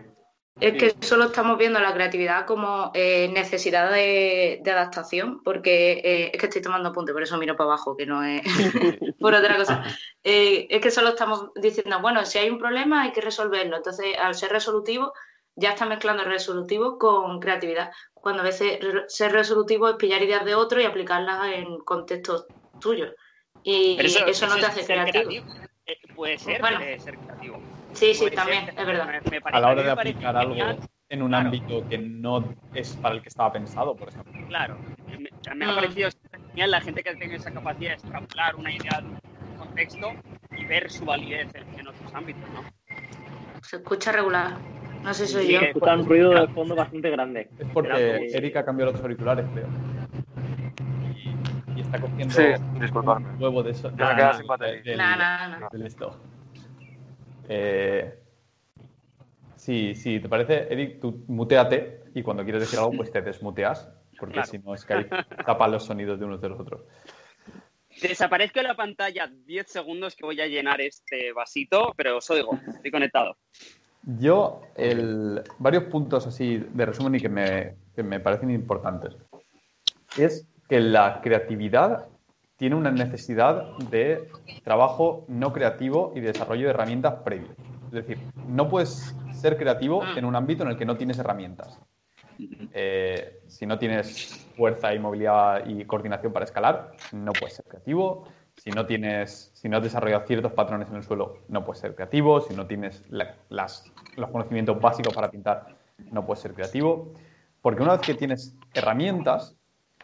Es que solo estamos viendo la creatividad como eh, necesidad de, de adaptación, porque eh, es que estoy tomando apunte, por eso miro para abajo, que no es por otra cosa. Eh, es que solo estamos diciendo, bueno, si hay un problema hay que resolverlo. Entonces, al ser resolutivo, ya está mezclando resolutivo con creatividad. Cuando a veces ser resolutivo es pillar ideas de otro y aplicarlas en contextos tuyos. Y eso, no te hace
ser
creativo.
Eh, puede ser
Bueno.
de ser creativo.
Sí, sí, también, es verdad.
me- me
a la hora de aplicar algo
genial,
en un
Claro.
ámbito que no es para el que estaba pensado, por ejemplo.
Claro, me, me ha
Mm.
parecido genial la gente que tenga esa capacidad de extrapolar una idea de un contexto y ver su validez en, en otros ámbitos, ¿no?
Se escucha regular. No sé si soy
Sí,
yo.
que-
Escucha un ruido de fondo bastante grande.
Es porque Erika cambió los auriculares, creo. Y, y está cogiendo
Sí,
un huevo de eso. Ah,
nada, nada.
del esto. Eh, si, si te parece, Eric, tú muteate y cuando quieres decir algo, pues te desmuteas, porque
Claro.
si no, Skype tapa los sonidos de unos de los otros.
Desaparezco en la pantalla 10 segundos que voy a llenar este vasito, pero os oigo, estoy conectado.
Yo, el, varios puntos así de resumen y que me, que me parecen importantes. Es que la creatividad tiene una necesidad de trabajo no creativo y de desarrollo de herramientas previos. Es decir, no puedes ser creativo en un ámbito en el que no tienes herramientas. Eh, si no tienes fuerza y movilidad y coordinación para escalar, no puedes ser creativo. Si no tienes, si no has desarrollado ciertos patrones en el suelo, no puedes ser creativo. Si no tienes la- las- los conocimientos básicos para pintar, no puedes ser creativo. Porque una vez que tienes herramientas,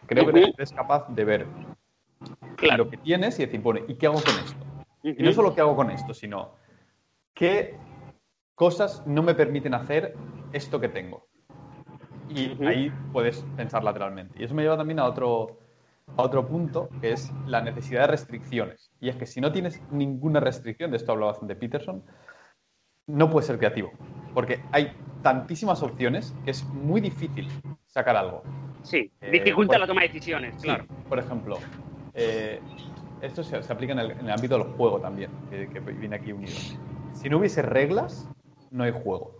creo que eres capaz de ver
Claro.
lo que tienes y decir, bueno, ¿y qué hago con esto? Y no solo qué hago con esto, sino qué cosas no me permiten hacer esto que tengo. Y ahí puedes pensar lateralmente. Y eso me lleva también a otro, a otro punto, que es la necesidad de restricciones. Y es que si no tienes ninguna restricción, de esto hablaba bastante Peterson, no puedes ser creativo. Porque hay tantísimas opciones que es muy difícil sacar algo.
Sí,
Eh,
dificulta
por-
la toma de decisiones,
Sí,
claro.
por ejemplo, eh, esto se, se aplica en el, en el ámbito del juego también, que, que viene aquí unido. Si no hubiese reglas, no hay juego.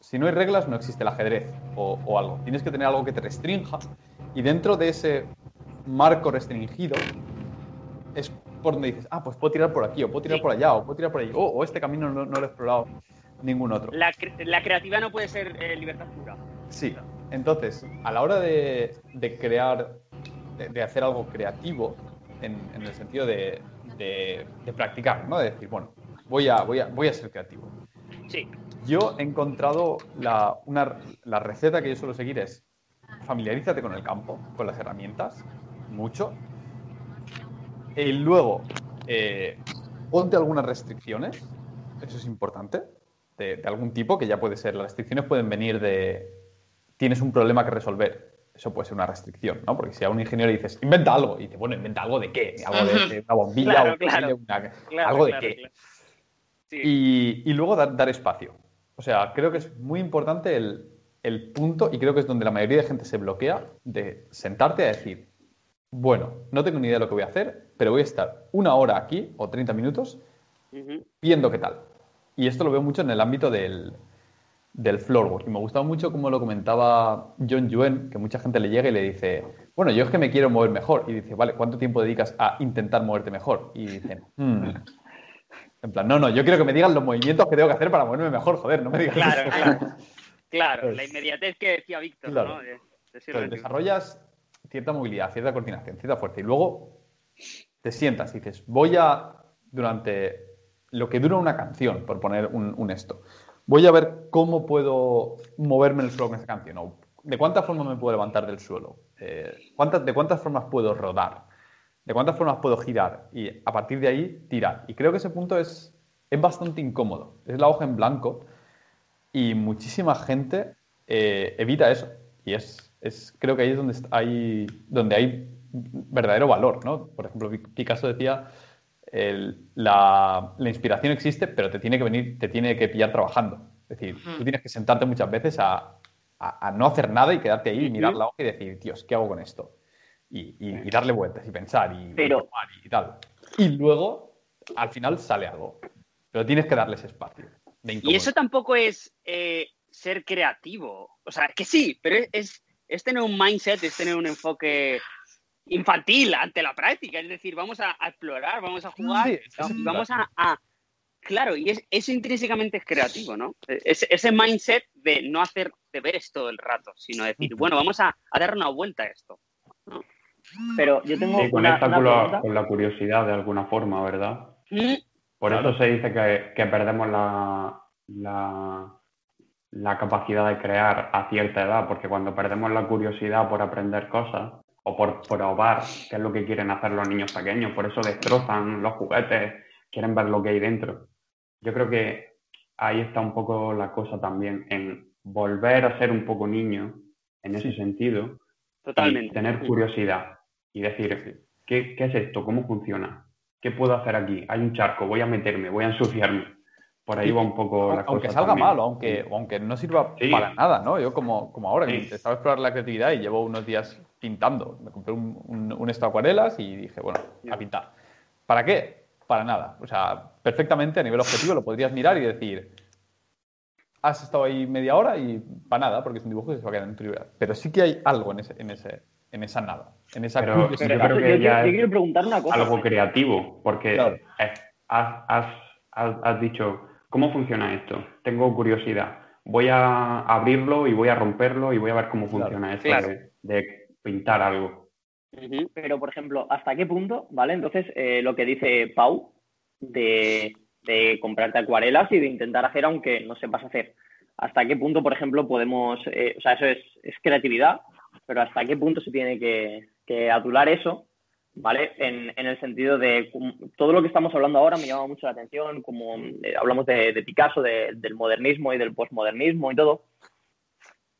Si no hay reglas, no existe el ajedrez o, o algo. Tienes que tener algo que te restrinja y dentro de ese marco restringido es por donde dices, ah, pues puedo tirar por aquí, o puedo tirar
Sí.
por allá, o puedo tirar por allí, o, o este camino no, no lo he explorado ningún otro.
La, cre- la creatividad no puede ser eh, libertad pura.
Sí, entonces, a la hora de, de crear, de, de hacer algo creativo, en, en el sentido de, de- de practicar, ¿no? De decir, bueno, voy a, voy a, voy a ser creativo.
Sí,
Yo he encontrado la, una, la receta que yo suelo seguir es familiarízate con el campo, con las herramientas, mucho. Y luego, eh, ponte algunas restricciones, eso es importante, de, de algún tipo, que ya puede ser, las restricciones pueden venir de, tienes un problema que resolver, eso puede ser una restricción, ¿no? Porque si a un ingeniero le dices, inventa algo, y dice, bueno, inventa algo de qué, algo de, de una bombilla,
Claro,
un
claro.
cable, una-
claro.
algo de qué.
Sí.
Y, y luego dar, dar espacio. O sea, creo que es muy importante el, el punto, y creo que es donde la mayoría de gente se bloquea, de sentarte a decir, bueno, no tengo ni idea de lo que voy a hacer, pero voy a estar una hora aquí, o 30 minutos, viendo qué tal. Y esto lo veo mucho en el ámbito del, del floorwork. Y me gustaba mucho como lo comentaba John Yuen, que mucha gente le llega y le dice, bueno, yo es que me quiero mover mejor. Y dice, vale, ¿cuánto tiempo dedicas a intentar moverte mejor? Y dicen, "Hmm". En plan, no, no, yo quiero que me digan los movimientos que tengo que hacer para moverme mejor, joder, no me digas
Claro,
eso".
claro. Claro,
Pues-
la inmediatez que decía Víctor,
Claro.
¿no? De- de
desarrollas cierta movilidad, cierta coordinación, cierta fuerza y luego te sientas y dices, voy a, durante lo que dura una canción, por poner un, un esto, voy a ver cómo puedo moverme en el suelo con esa canción, o de cuántas formas me puedo levantar del suelo, Eh, cuántas, de cuántas formas puedo rodar, de cuántas formas puedo girar y a partir de ahí tirar. Y creo que ese punto es, es bastante incómodo, es la hoja en blanco y muchísima gente eh, evita eso. Y es, es, creo que ahí es donde hay, donde hay verdadero valor, ¿no? Por ejemplo, Pi- Picasso decía, el- la, la inspiración existe, pero te tiene que venir, te tiene que pillar trabajando. Es decir, tú tienes que sentarte muchas veces a, a- a no hacer nada y quedarte ahí y mirar la hoja y decir, Dios, ¿qué hago con esto? Y, y- y darle vueltas y pensar y,
Pero-
y tal. Y luego, al final, sale algo. Pero tienes que darles espacio.
Y eso tampoco es eh, ser creativo. O sea, que sí, pero es, es, es tener un mindset, es tener un enfoque infantil ante la práctica. Es decir, vamos a, a explorar, vamos a jugar,
Sí, sí, sí,
y vamos a, a- Claro, y es, eso intrínsecamente es creativo, ¿no? Es- ese mindset de no hacer deberes todo el rato, sino decir, bueno, vamos a, a dar una vuelta a esto.
Pero yo tengo
Sí,
una,
con la,
pregunta.
con la curiosidad de alguna forma, ¿verdad?
Mm,
Por eso se dice que, que perdemos la, la, la capacidad de crear a cierta edad, porque cuando perdemos la curiosidad por aprender cosas o por probar qué es lo que quieren hacer los niños pequeños, por eso destrozan los juguetes, quieren ver lo que hay dentro. Yo creo que ahí está un poco la cosa también, en volver a ser un poco niño en ese sentido y tener curiosidad y decir, ¿qué, qué es esto? ¿Cómo funciona? ¿Qué puedo hacer aquí? Hay un charco, voy a meterme, voy a ensuciarme. por ahí va un poco la
Aunque
cosa
salga
también.
mal o aunque, aunque no sirva
Sí.
para nada, ¿no? Yo como, como ahora,
Sí.
explorar la creatividad y llevo unos días pintando. Me compré un, un, un esto de acuarelas y dije, bueno, a pintar. ¿Para qué? Para nada. O sea, perfectamente a nivel objetivo lo podrías mirar y decir, has estado ahí media hora y para nada, porque es un dibujo que se va a quedar en tu. Pero sí que hay algo en, ese, en, ese, en esa nada. En esa
Pero- pero creo
yo,
que
yo-
ya
yo
es
quiero preguntar una cosa.
algo creativo, porque
Claro.
es- has, has- has- has dicho, ¿cómo funciona esto? Tengo curiosidad. Voy a abrirlo y voy a romperlo y voy a ver cómo
Claro.
funciona esto
Claro.
de, de pintar algo.
Pero, por ejemplo, ¿hasta qué punto, vale? Entonces, eh, lo que dice Pau de, de comprarte acuarelas y de intentar hacer aunque no sepas hacer. ¿Hasta qué punto, por ejemplo, podemos, eh, o sea, eso es, es creatividad, pero hasta qué punto se tiene que, que adular eso, ¿vale? En, en el sentido de todo lo que estamos hablando ahora me llama mucho la atención, como eh, hablamos de, de Picasso, de- del modernismo y del posmodernismo y todo,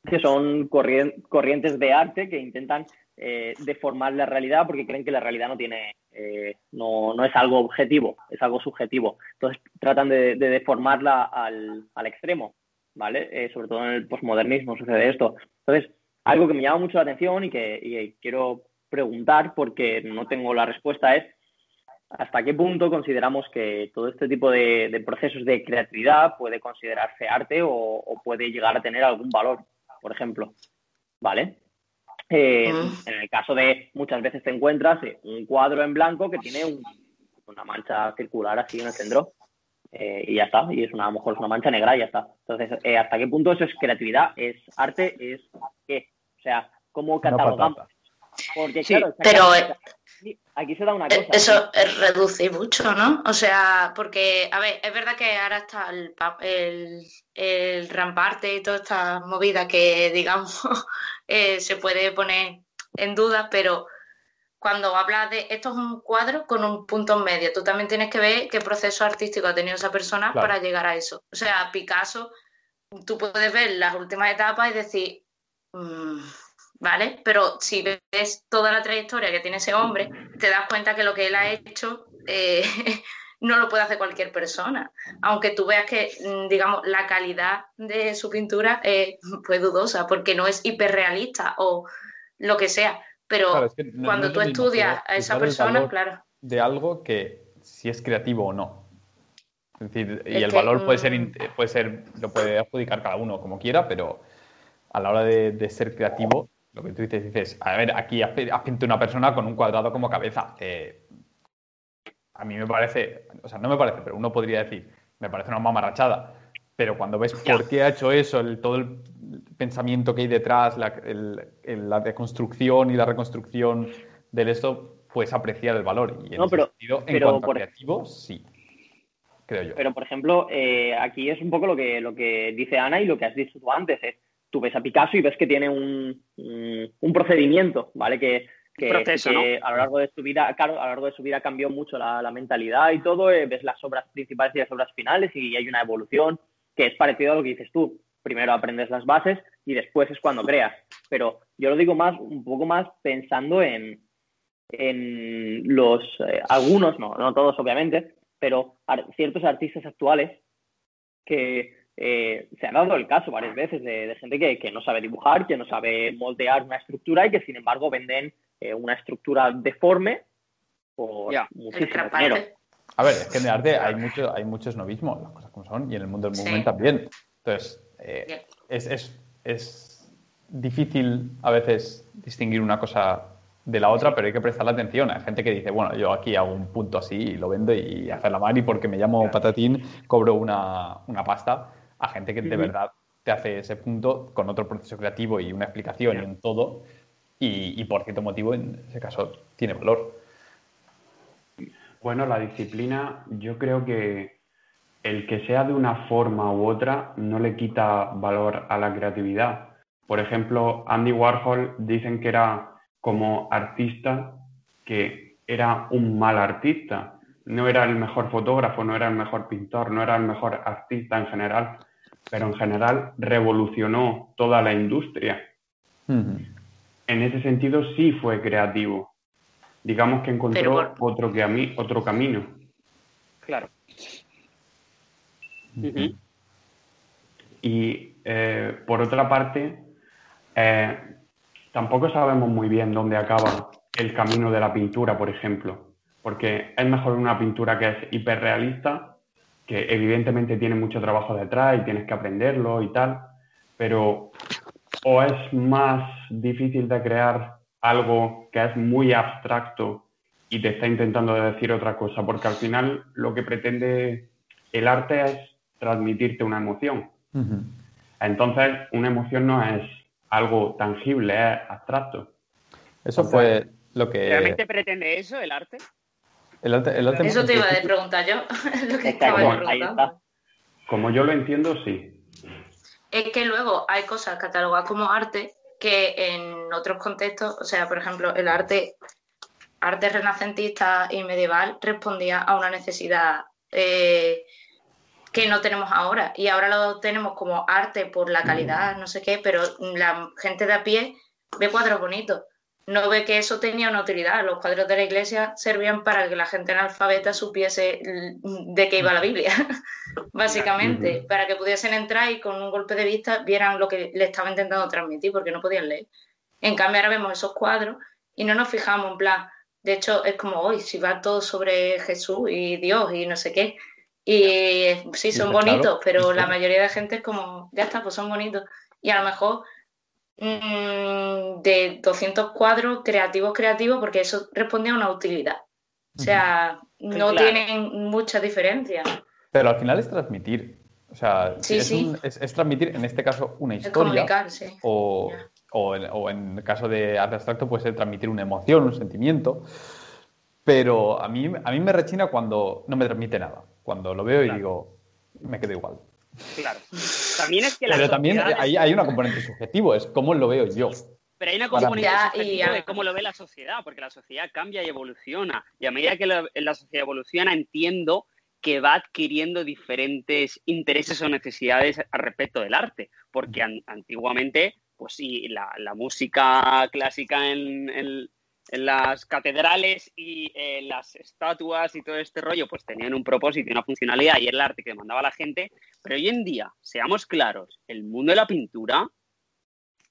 que son corrien- corrientes de arte que intentan eh, deformar la realidad porque creen que la realidad no tiene eh, no, no es algo objetivo, es algo subjetivo. Entonces tratan de, de deformarla al, al extremo, ¿vale? Eh, sobre todo en el posmodernismo sucede esto. Entonces, algo que me llama mucho la atención y que, y quiero preguntar porque no tengo la respuesta es hasta qué punto consideramos que todo este tipo de, procesos de creatividad puede considerarse arte o puede llegar a tener algún valor, por ejemplo, ¿vale? Eh,
Mm.
En el caso de muchas veces te encuentras un cuadro en blanco que tiene un- una mancha circular así en el centro eh, y ya está, y es una, a lo mejor es una mancha negra y ya está. Entonces, eh, ¿hasta qué punto eso es creatividad? ¿Es arte? ¿Es qué? O sea, ¿cómo catalogamos? Porque
Sí,
claro,
pero,
aquí- se da una cosa.
Eh, Eso es reduce mucho, ¿no? O sea, porque, a ver, es verdad que ahora está el, el, el ramparte y toda esta movida que, digamos, eh, se puede poner en duda, pero cuando hablas de esto es un cuadro con un punto en medio, tú también tienes que ver qué proceso artístico ha tenido esa persona
Claro.
para llegar a eso. O sea, Picasso, tú puedes ver las últimas etapas y decir, mm, ¿vale? Pero si ves toda la trayectoria que tiene ese hombre, te das cuenta que lo que él ha hecho eh, no lo puede hacer cualquier persona. Aunque tú veas que, mm, digamos, la calidad de su pintura es pues dudosa, porque no es hiperrealista o lo que sea. Pero
Claro, es que no-
cuando
no
tú estudias a esa persona, claro.
de algo que si es creativo o no. Es decir, y
Es
el
que,
valor puede ser,
mm,
in- puede ser, lo puede adjudicar cada uno como quiera, pero a la hora de, de ser creativo, lo que tú dices, dices, a ver, aquí has, pi- has pintado una persona con un cuadrado como cabeza. Eh, a mí me parece, o sea, no me parece, pero uno podría decir, me parece una mamarrachada. Pero cuando ves por qué ha hecho eso, el- todo el pensamiento que hay detrás, la, el- el- la deconstrucción y la reconstrucción del esto, puedes apreciar el valor. Y en
No,
ese
pero-
sentido, en
pero
cuanto
por-
a creativo, sí, creo yo.
Pero, por ejemplo, eh, aquí es un poco lo que, lo que dice Ana y lo que has dicho tú antes. Es, tú ves a Picasso y ves que tiene un, un, un procedimiento, ¿vale? Que, que,
Proceso,
que a lo largo de su vida, claro, a lo largo de su vida cambió mucho la, la mentalidad y todo. eh, ves las obras principales y las obras finales y hay una evolución que es parecido a lo que dices tú. Primero aprendes las bases y después es cuando creas. Pero yo lo digo más, un poco más pensando en, en los eh, algunos, no, no todos obviamente, pero ar- ciertos artistas actuales que eh, se ha dado el caso varias veces de, de gente que, que no sabe dibujar, que no sabe moldear una estructura y que sin embargo venden eh, una estructura deforme por.
El
muchísimo dinero.
A ver, es que en el arte hay mucho, hay mucho snobismo, las cosas como son, y en el mundo del
Sí.
movimiento también. Entonces, eh,
Bien.
es, es, es difícil a veces distinguir una cosa de la otra, pero hay que prestarle atención. Hay gente que dice, bueno, yo aquí hago un punto así y lo vendo y hacer la mano y porque me llamo Patatín cobro una, una pasta. A gente que de verdad te hace ese punto con otro proceso creativo y una explicación y un todo. Y, y por cierto motivo, en ese caso, tiene valor.
Bueno, la disciplina, yo creo que el que sea de una forma u otra no le quita valor a la creatividad. Por ejemplo, Andy Warhol dicen que era como artista, que era un mal artista. No era el mejor fotógrafo, no era el mejor pintor, no era el mejor artista en general, pero en general revolucionó toda la industria. En ese sentido sí fue creativo. Digamos que encontró otro, cami- otro camino.
Claro.
Y eh, por otra parte, eh, tampoco sabemos muy bien dónde acaba el camino de la pintura, por ejemplo, porque es mejor una pintura que es hiperrealista, que evidentemente tiene mucho trabajo detrás y tienes que aprenderlo y tal, pero o es más difícil de crear algo que es muy abstracto y te está intentando decir otra cosa, porque al final lo que pretende el arte es transmitirte una emoción. Entonces, una emoción no es algo tangible, es abstracto.
Eso fue lo que...
¿Realmente pretende eso el arte?
El el
Eso te iba a preguntar yo, lo que estaba yo
Exacto, ahí
preguntando.
está.
Como yo lo entiendo, sí.
Es que luego hay cosas catalogadas como arte que en otros contextos, o sea, por ejemplo, el arte, arte renacentista y medieval respondía a una necesidad eh, que no tenemos ahora. Y ahora lo tenemos como arte por la calidad, no sé qué, pero la gente de a pie ve cuadros bonitos. No ve que eso tenía una utilidad. Los cuadros de la iglesia servían para que la gente analfabeta supiese de qué iba la Biblia, básicamente, para que pudiesen entrar y con un golpe de vista vieran lo que le estaba intentando transmitir, porque no podían leer. En cambio, ahora vemos esos cuadros y no nos fijamos en plan. De hecho, es como hoy, si va todo sobre Jesús y Dios y no sé qué. Y sí, son bonitos, pero la mayoría de gente es como, ya está, pues son bonitos. Y a lo mejor mm, de 200 cuadros creativos, creativos, porque eso responde a una utilidad. O sea, no
Claro.
tienen mucha diferencia.
Pero al final es transmitir. O sea,
Sí,
es,
sí.
un- es- es transmitir, en este caso, una
Es
historia.
sí.
o, o en, o en el caso de arte abstracto puede ser transmitir una emoción, un sentimiento. Pero a mí, a mí me rechina cuando no me transmite nada. Cuando lo veo y digo, me quedo igual.
Claro. También es que la
Pero también hay, hay una componente subjetivo, es cómo lo veo yo.
Pero hay una componente subjetiva
y
de cómo lo ve la sociedad, porque la sociedad cambia y evoluciona. Y a medida que la, la sociedad evoluciona, entiendo que va adquiriendo diferentes intereses o necesidades al respecto del arte. Porque an- antiguamente, pues sí, la, la música clásica en, en- en las catedrales y eh, las estatuas y todo este rollo, pues tenían un propósito y una funcionalidad y era el arte que demandaba la gente. Pero hoy en día, seamos claros, el mundo de la pintura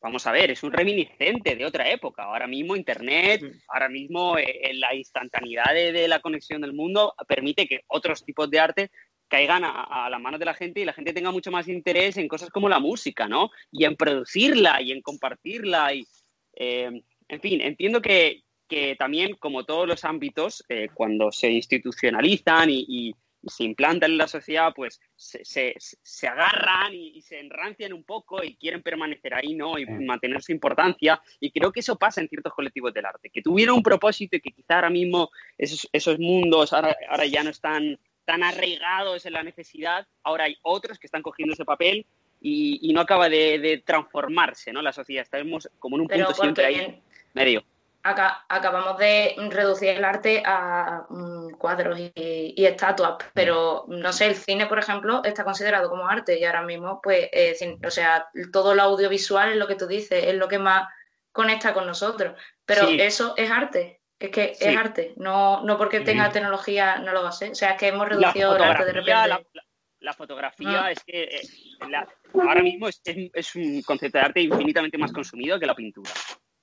vamos a ver, es un reminiscente de otra época. Ahora mismo Internet, ahora mismo eh, la instantaneidad de, de la conexión del mundo permite que otros tipos de arte caigan a, a las manos de la gente y la gente tenga mucho más interés en cosas como la música, ¿no? Y en producirla y en compartirla. Y, eh, en fin, entiendo que, que también, como todos los ámbitos, eh, cuando se institucionalizan y, y- y se implantan en la sociedad, pues se, se- se agarran y, y se enrancian un poco y quieren permanecer ahí, ¿no? Y mantener su importancia. Y creo que eso pasa en ciertos colectivos del arte, que tuvieron un propósito y que quizá ahora mismo esos, esos mundos ahora, ahora ya no están tan arraigados en la necesidad, ahora hay otros que están cogiendo ese papel y, y no acaba de, de transformarse, ¿no? La sociedad, estamos como en un
Pero
punto siempre ahí
en-
medio.
Acá, acabamos de reducir el arte a mm, cuadros y, y estatuas, pero no sé, el cine, por ejemplo, está considerado como arte y ahora mismo, pues, eh, o sea, todo lo audiovisual es lo que tú dices, es lo que más conecta con nosotros, pero
Sí.
eso es arte, es que
Sí.
es arte, no, no porque tenga tecnología no lo va a ser, o sea, es que hemos reducido el arte de repente.
la, la- la fotografía
Ah.
es que eh, la- ahora mismo es, es- es un concepto de arte infinitamente más consumido que la pintura.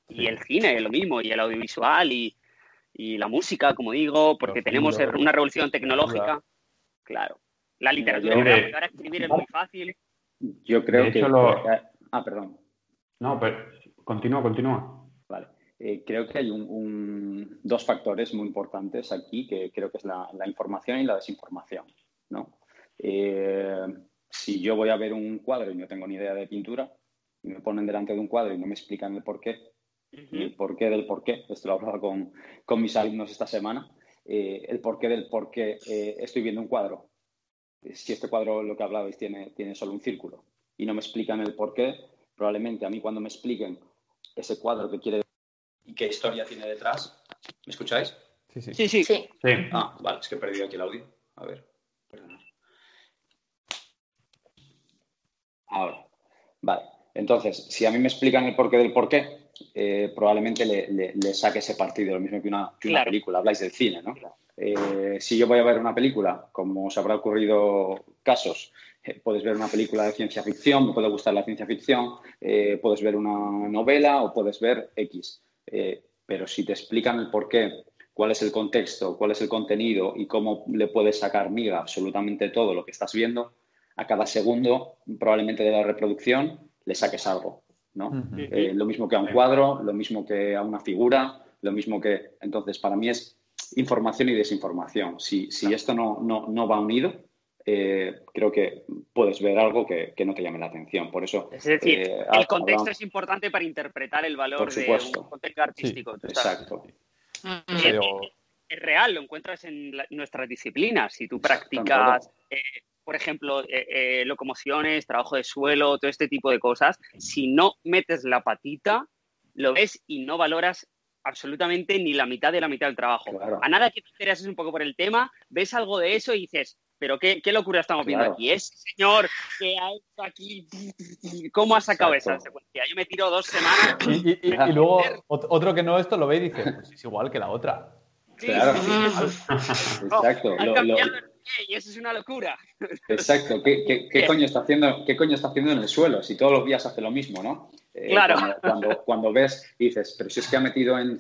Y el cine, lo mismo, y el audiovisual, y, y la música, como digo, porque tenemos
libros,
una revolución tecnológica.
Claro.
La literatura,
yo-
ahora escribir es muy fácil.
Yo creo
De
que...
hecho, lo-
Ah, perdón.
No, pero continúa, continúa.
Vale. Eh, creo que hay un- un- dos factores muy importantes aquí, que creo que es la, la información y la desinformación. ¿no? Eh, si yo voy a ver un cuadro y no tengo ni idea de pintura, y me ponen delante de un cuadro y no me explican el y el porqué del porqué, esto lo hablaba con, con mis alumnos esta semana, eh, el porqué del porqué eh, estoy viendo un cuadro. Si este cuadro, lo que hablabais, tiene, tiene solo un círculo y no me explican el porqué, probablemente a mí cuando me expliquen ese cuadro que quiere y qué historia tiene detrás, ¿me escucháis?
Sí, sí.
Sí, sí.
Sí,
Sí,
Ah, vale, es que he perdido aquí el audio. A ver, perdona. Ahora, vale. Entonces, si a mí me explican el porqué del porqué, eh, probablemente le, le- le saque ese partido, lo mismo que una, que una
Claro.
película. Habláis del cine, ¿no? Eh, si yo voy a ver una película, como os habrá ocurrido casos, eh, puedes ver una película de ciencia ficción, me puede gustar la ciencia ficción, puedes ver una novela o puedes ver X. Pero si te explican el por qué, cuál es el contexto, cuál es el contenido y cómo le puedes sacar miga absolutamente todo lo que estás viendo, a cada segundo probablemente de la reproducción le saques algo. ¿No? lo mismo que a un cuadro, lo mismo que a una figura, lo mismo que... Entonces, para mí es información y desinformación. Si, si esto no, no, no va unido, eh, creo que puedes ver algo que, no te llame la atención. Por eso.
Es decir, eh, el contexto es importante para interpretar el valor de un contexto artístico.
exacto.
Es, real, lo encuentras en nuestras disciplinas. Si tú practicas, eh, por ejemplo, locomociones, trabajo de suelo, todo este tipo de cosas, si no metes la patita, lo ves y no valoras absolutamente ni la mitad de la mitad del trabajo. A nada que te intereses un poco por el tema, ves algo de eso y dices, pero qué, locura estamos viendo aquí. Es señor que ha hecho aquí. ¿Cómo ha sacado esa secuencia? Yo me tiro dos semanas.
Y, luego otro que no esto lo ve y dice, pues es igual que la otra.
claro. Exacto.
Y eso es una locura.
Exacto. ¿Qué, coño está haciendo, ¿Qué coño está haciendo en el suelo? Si todos los días hace lo mismo, ¿no?
Eh, claro.
Cuando, cuando, ves y dices, pero si es que ha metido en,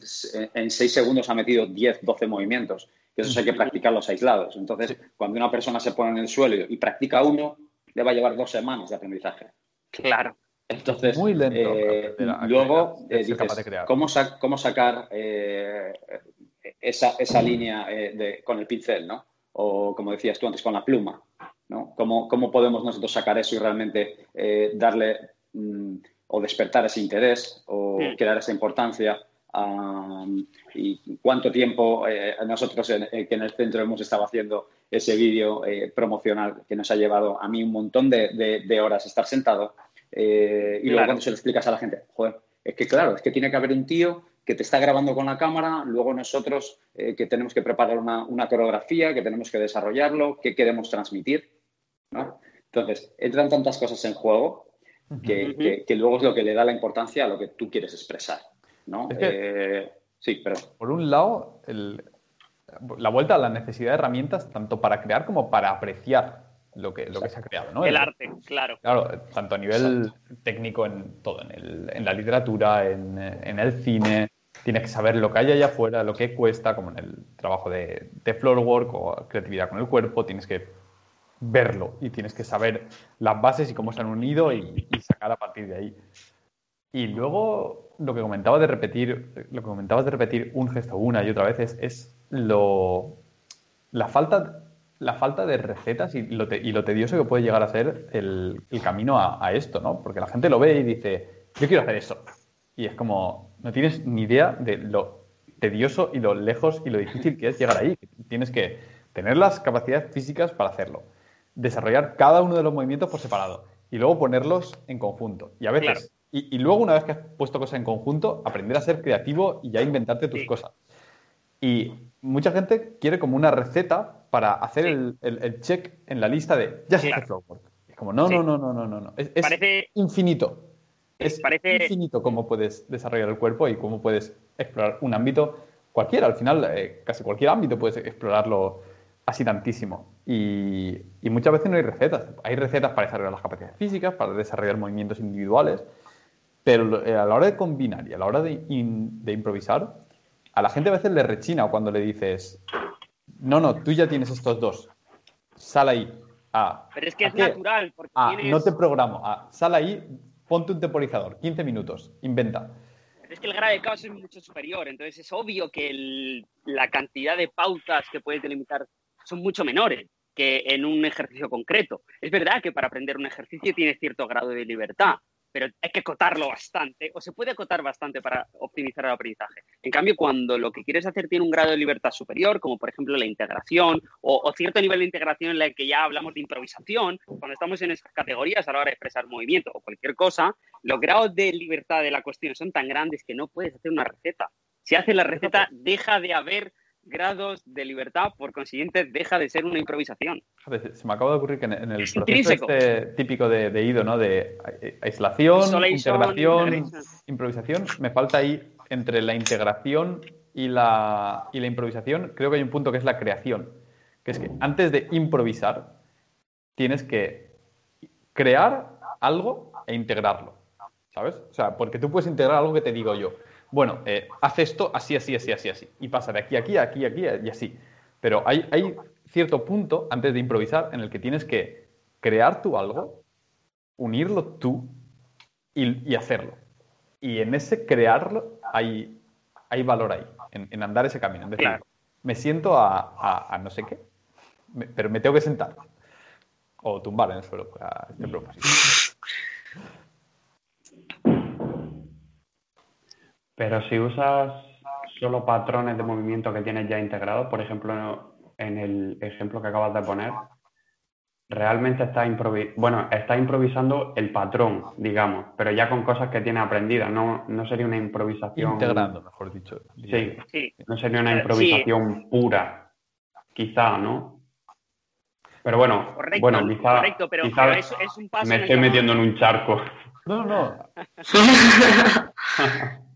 en seis segundos, ha metido 10, 12 movimientos que esos hay que practicarlos aislados. Entonces, cuando una persona se pone en el suelo y practica uno, le va a llevar dos semanas de aprendizaje.
Claro.
Entonces, Muy lento, eh, luego eh, dices, ¿cómo, ¿cómo, sacar eh, esa, esa, línea de, con el pincel, ¿no? O como decías tú antes, con la pluma, ¿no? ¿Cómo, cómo podemos nosotros sacar eso y realmente darle mm, o despertar ese interés o crear esa importancia y cuánto tiempo eh, nosotros en, eh, que en el centro hemos estado haciendo ese vídeo eh, promocional que nos ha llevado a mí un montón de, horas estar sentado y luego cuando se lo explicas a la gente, joder, es que claro, es que tiene que haber un tío que te está grabando con la cámara, luego nosotros que tenemos que preparar una, coreografía, que tenemos que desarrollarlo, que queremos transmitir. Entonces, entran tantas cosas en juego que, que luego es lo que le da la importancia a lo que tú quieres expresar. ¿no? Eh, sí, pero...
Por un lado, la vuelta a la necesidad de herramientas tanto para crear como para apreciar lo que, lo que se ha creado, ¿no?
El, arte, claro.
Claro, tanto a nivel técnico en todo, en, el, en la literatura, en, en, el cine, tienes que saber lo que hay allá afuera, lo que cuesta, como en el trabajo de, de floorwork o creatividad con el cuerpo, tienes que verlo y tienes que saber las bases y cómo se han unido y, sacar a partir de ahí. Y luego lo que comentabas de repetir, lo que comentabas de repetir un gesto una y otra vez es, lo la falta, la falta de recetas y lo, y lo tedioso que puede llegar a ser el, camino a, esto, ¿no? Porque la gente lo ve y dice, yo quiero hacer eso. Y es como, no tienes ni idea de lo tedioso y lo lejos y lo difícil que es llegar ahí. Tienes que tener las capacidades físicas para hacerlo, desarrollar cada uno de los movimientos por separado y luego ponerlos en conjunto. Y a veces y, luego, una vez que has puesto cosas en conjunto, aprender a ser creativo y ya inventarte tus cosas. Y mucha gente quiere como una receta para hacer el, check en la lista de ya se hace Es como, no, no, no, no, no, no. Es, infinito. Es parece... infinito cómo puedes desarrollar el cuerpo y cómo puedes explorar un ámbito cualquiera. Al final, eh, casi cualquier ámbito puedes explorarlo así tantísimo. Y, y, muchas veces no hay recetas. Hay recetas para desarrollar las capacidades físicas, para desarrollar movimientos individuales, pero eh, a la hora de combinar y a la hora de, improvisar, a la gente a veces le rechina cuando le dices, no, no, tú ya tienes estos dos, sal ahí.
Pero es que es natural. Porque
no te programo. sal ahí, ponte un temporizador, 15 minutos, inventa.
es que el grado de caos es mucho superior, entonces es obvio que la cantidad de pautas que puedes delimitar son mucho menores que en un ejercicio concreto. Es verdad que para aprender un ejercicio tienes cierto grado de libertad, pero hay que acotarlo bastante, o se puede acotar bastante para optimizar el aprendizaje. En cambio, cuando lo que quieres hacer tiene un grado de libertad superior, como por ejemplo la integración, o, cierto nivel de integración en la que ya hablamos de improvisación, cuando estamos en esas categorías a la hora de expresar movimiento o cualquier cosa, los grados de libertad de la cuestión son tan grandes que no puedes hacer una receta. Si haces la receta, deja de haber grados de libertad, por consiguiente deja de ser una improvisación.
Se me acaba de ocurrir que en, el proceso este típico de, IDO, ¿no? De aislación, integración, improvisación, me falta ahí entre la integración y la, y la improvisación, creo que hay un punto que es la creación, que es que antes de improvisar tienes que crear algo e integrarlo. ¿Sabes? O sea, porque tú puedes integrar algo que te digo yo. Bueno, eh, haz esto así, así, así, así, así. Y pasa de aquí a aquí, aquí, aquí y así. Pero hay, hay cierto punto antes de improvisar en el que tienes que crear tú algo, unirlo tú y, y hacerlo. Y en ese crearlo hay, hay valor ahí, en, en andar ese camino. En decir,
Claro.
me siento a, a- a no sé qué, me- pero me tengo que sentar. O tumbar en el suelo para este propósito.
Pero si usas solo patrones de movimiento que tienes ya integrados, por ejemplo, en el ejemplo que acabas de poner, realmente estás improvi- bueno, estás improvisando el patrón, digamos, pero ya con cosas que tienes aprendidas, no, no sería una improvisación.
Integrando, mejor dicho.
Sí,
Sí,
no sería una
sí.
improvisación pura, quizá, ¿no? Pero bueno,
correcto.
bueno, quizá,
correcto, pero,
quizá
pero es, es un paso
me estoy metiendo en un charco.
No, no, no.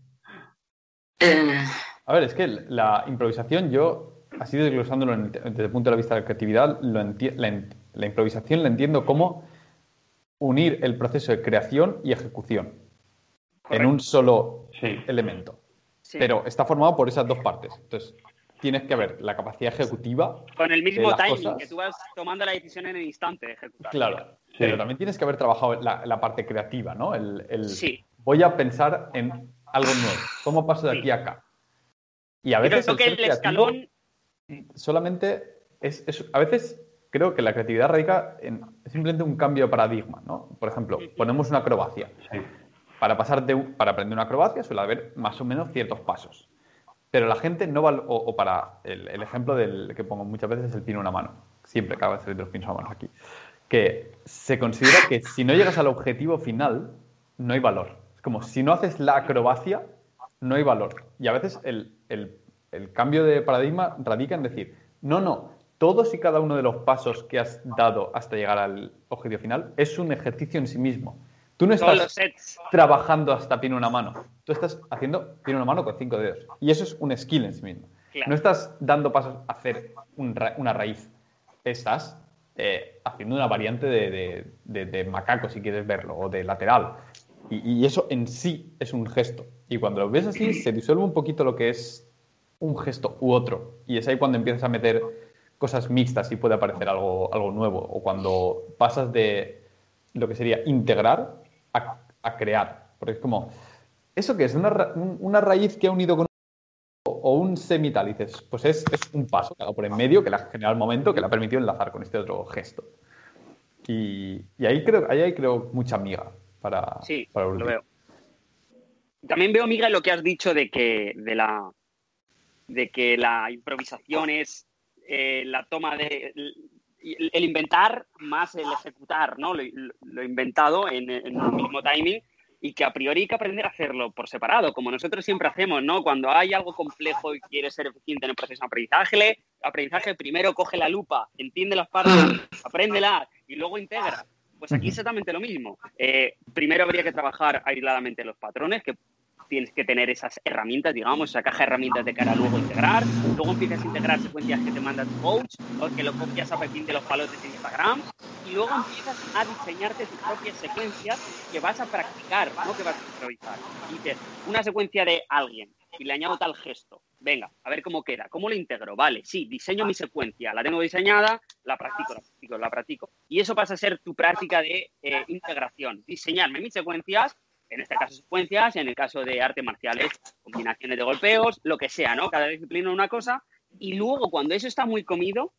Eh,
A ver, es que la improvisación, yo, así desglosándolo en desde el punto de vista de la creatividad, lo enti- la, improvisación la entiendo como unir el proceso de creación y ejecución en un solo
Sí,
elemento.
Sí.
Pero está formado por esas dos partes. Entonces, tienes que haber la capacidad ejecutiva,
con el mismo timing,
cosas.
que tú vas tomando la decisión en el instante de ejecutar.
claro.
Sí.
Pero también tienes que haber trabajado la, la parte creativa, ¿no? El, el-
Sí.
Voy a pensar en algo nuevo. ¿Cómo paso de aquí a acá? Y a
Creo
veces el
que el
creativo-
escalón
solamente es, es- a veces creo que la creatividad radica en simplemente un cambio de paradigma, ¿no? Por ejemplo, ponemos una acrobacia.
sí.
Para pasar de para aprender una acrobacia suele haber más o menos ciertos pasos. Pero la gente no va, o, o para el, el ejemplo del que pongo muchas veces es el pino a una mano. Siempre acaba de de los pinos a mano aquí. Que se considera que si no llegas al objetivo final, no hay valor. Como si no haces la acrobacia, no hay valor. Y a veces el, el- el cambio de paradigma radica en decir, no, no, todos y cada uno de los pasos que has dado hasta llegar al objetivo final es un ejercicio en sí mismo. Tú no estás trabajando hasta pino una mano. Tú estás haciendo pino una mano con cinco dedos. Y eso es un skill en sí mismo.
Claro.
No estás dando pasos a hacer un ra- una raíz. Estás eh, haciendo una variante de, de- de- de macaco, si quieres verlo, o de lateral. Y, eso en sí es un gesto. Y cuando lo ves así, se disuelve un poquito lo que es un gesto u otro. Y es ahí cuando empiezas a meter cosas mixtas y puede aparecer algo, algo nuevo. O cuando pasas de lo que sería integrar a, a crear. Porque es como, ¿eso qué es? Una, un- una raíz que ha unido con o o un semital, y dices, pues es, es un paso que por en medio que le ha generado el momento que le ha permitido enlazar con este otro gesto. Y, y ahí creo ahí creo mucha miga para,
Sí,
para
lo veo. También veo, Miguel, lo que has dicho de que, de la, de que la improvisación es eh, la toma de. El, el inventar más el ejecutar, ¿no? Lo, lo inventado en, en un mismo timing y que a priori hay que aprender a hacerlo por separado, como nosotros siempre hacemos, ¿no? Cuando hay algo complejo y quieres ser eficiente en el proceso de aprendizaje, aprendizaje primero coge la lupa, entiende las partes, apréndela y luego integra. Pues aquí exactamente lo mismo. Eh, primero habría que trabajar aisladamente los patrones, que tienes que tener esas herramientas, digamos, esa caja de herramientas de cara a luego integrar. Luego empiezas a integrar secuencias que te manda tu coach o que lo copias a partir de los palotes de Instagram. Y luego empiezas a diseñarte tus propias secuencias que vas a practicar, no que vas a improvisar. Y dices, una secuencia de alguien y le añado tal gesto. Venga, a ver cómo queda. ¿Cómo lo integro? Vale, sí, diseño mi secuencia. La tengo diseñada, la practico, la practico, la practico. Y eso pasa a ser tu práctica de eh, integración. Diseñarme mis secuencias en este caso secuencias, en el caso de artes marciales, combinaciones de golpeos, lo que sea, ¿no? Cada disciplina una cosa. Y luego, cuando eso está muy comido,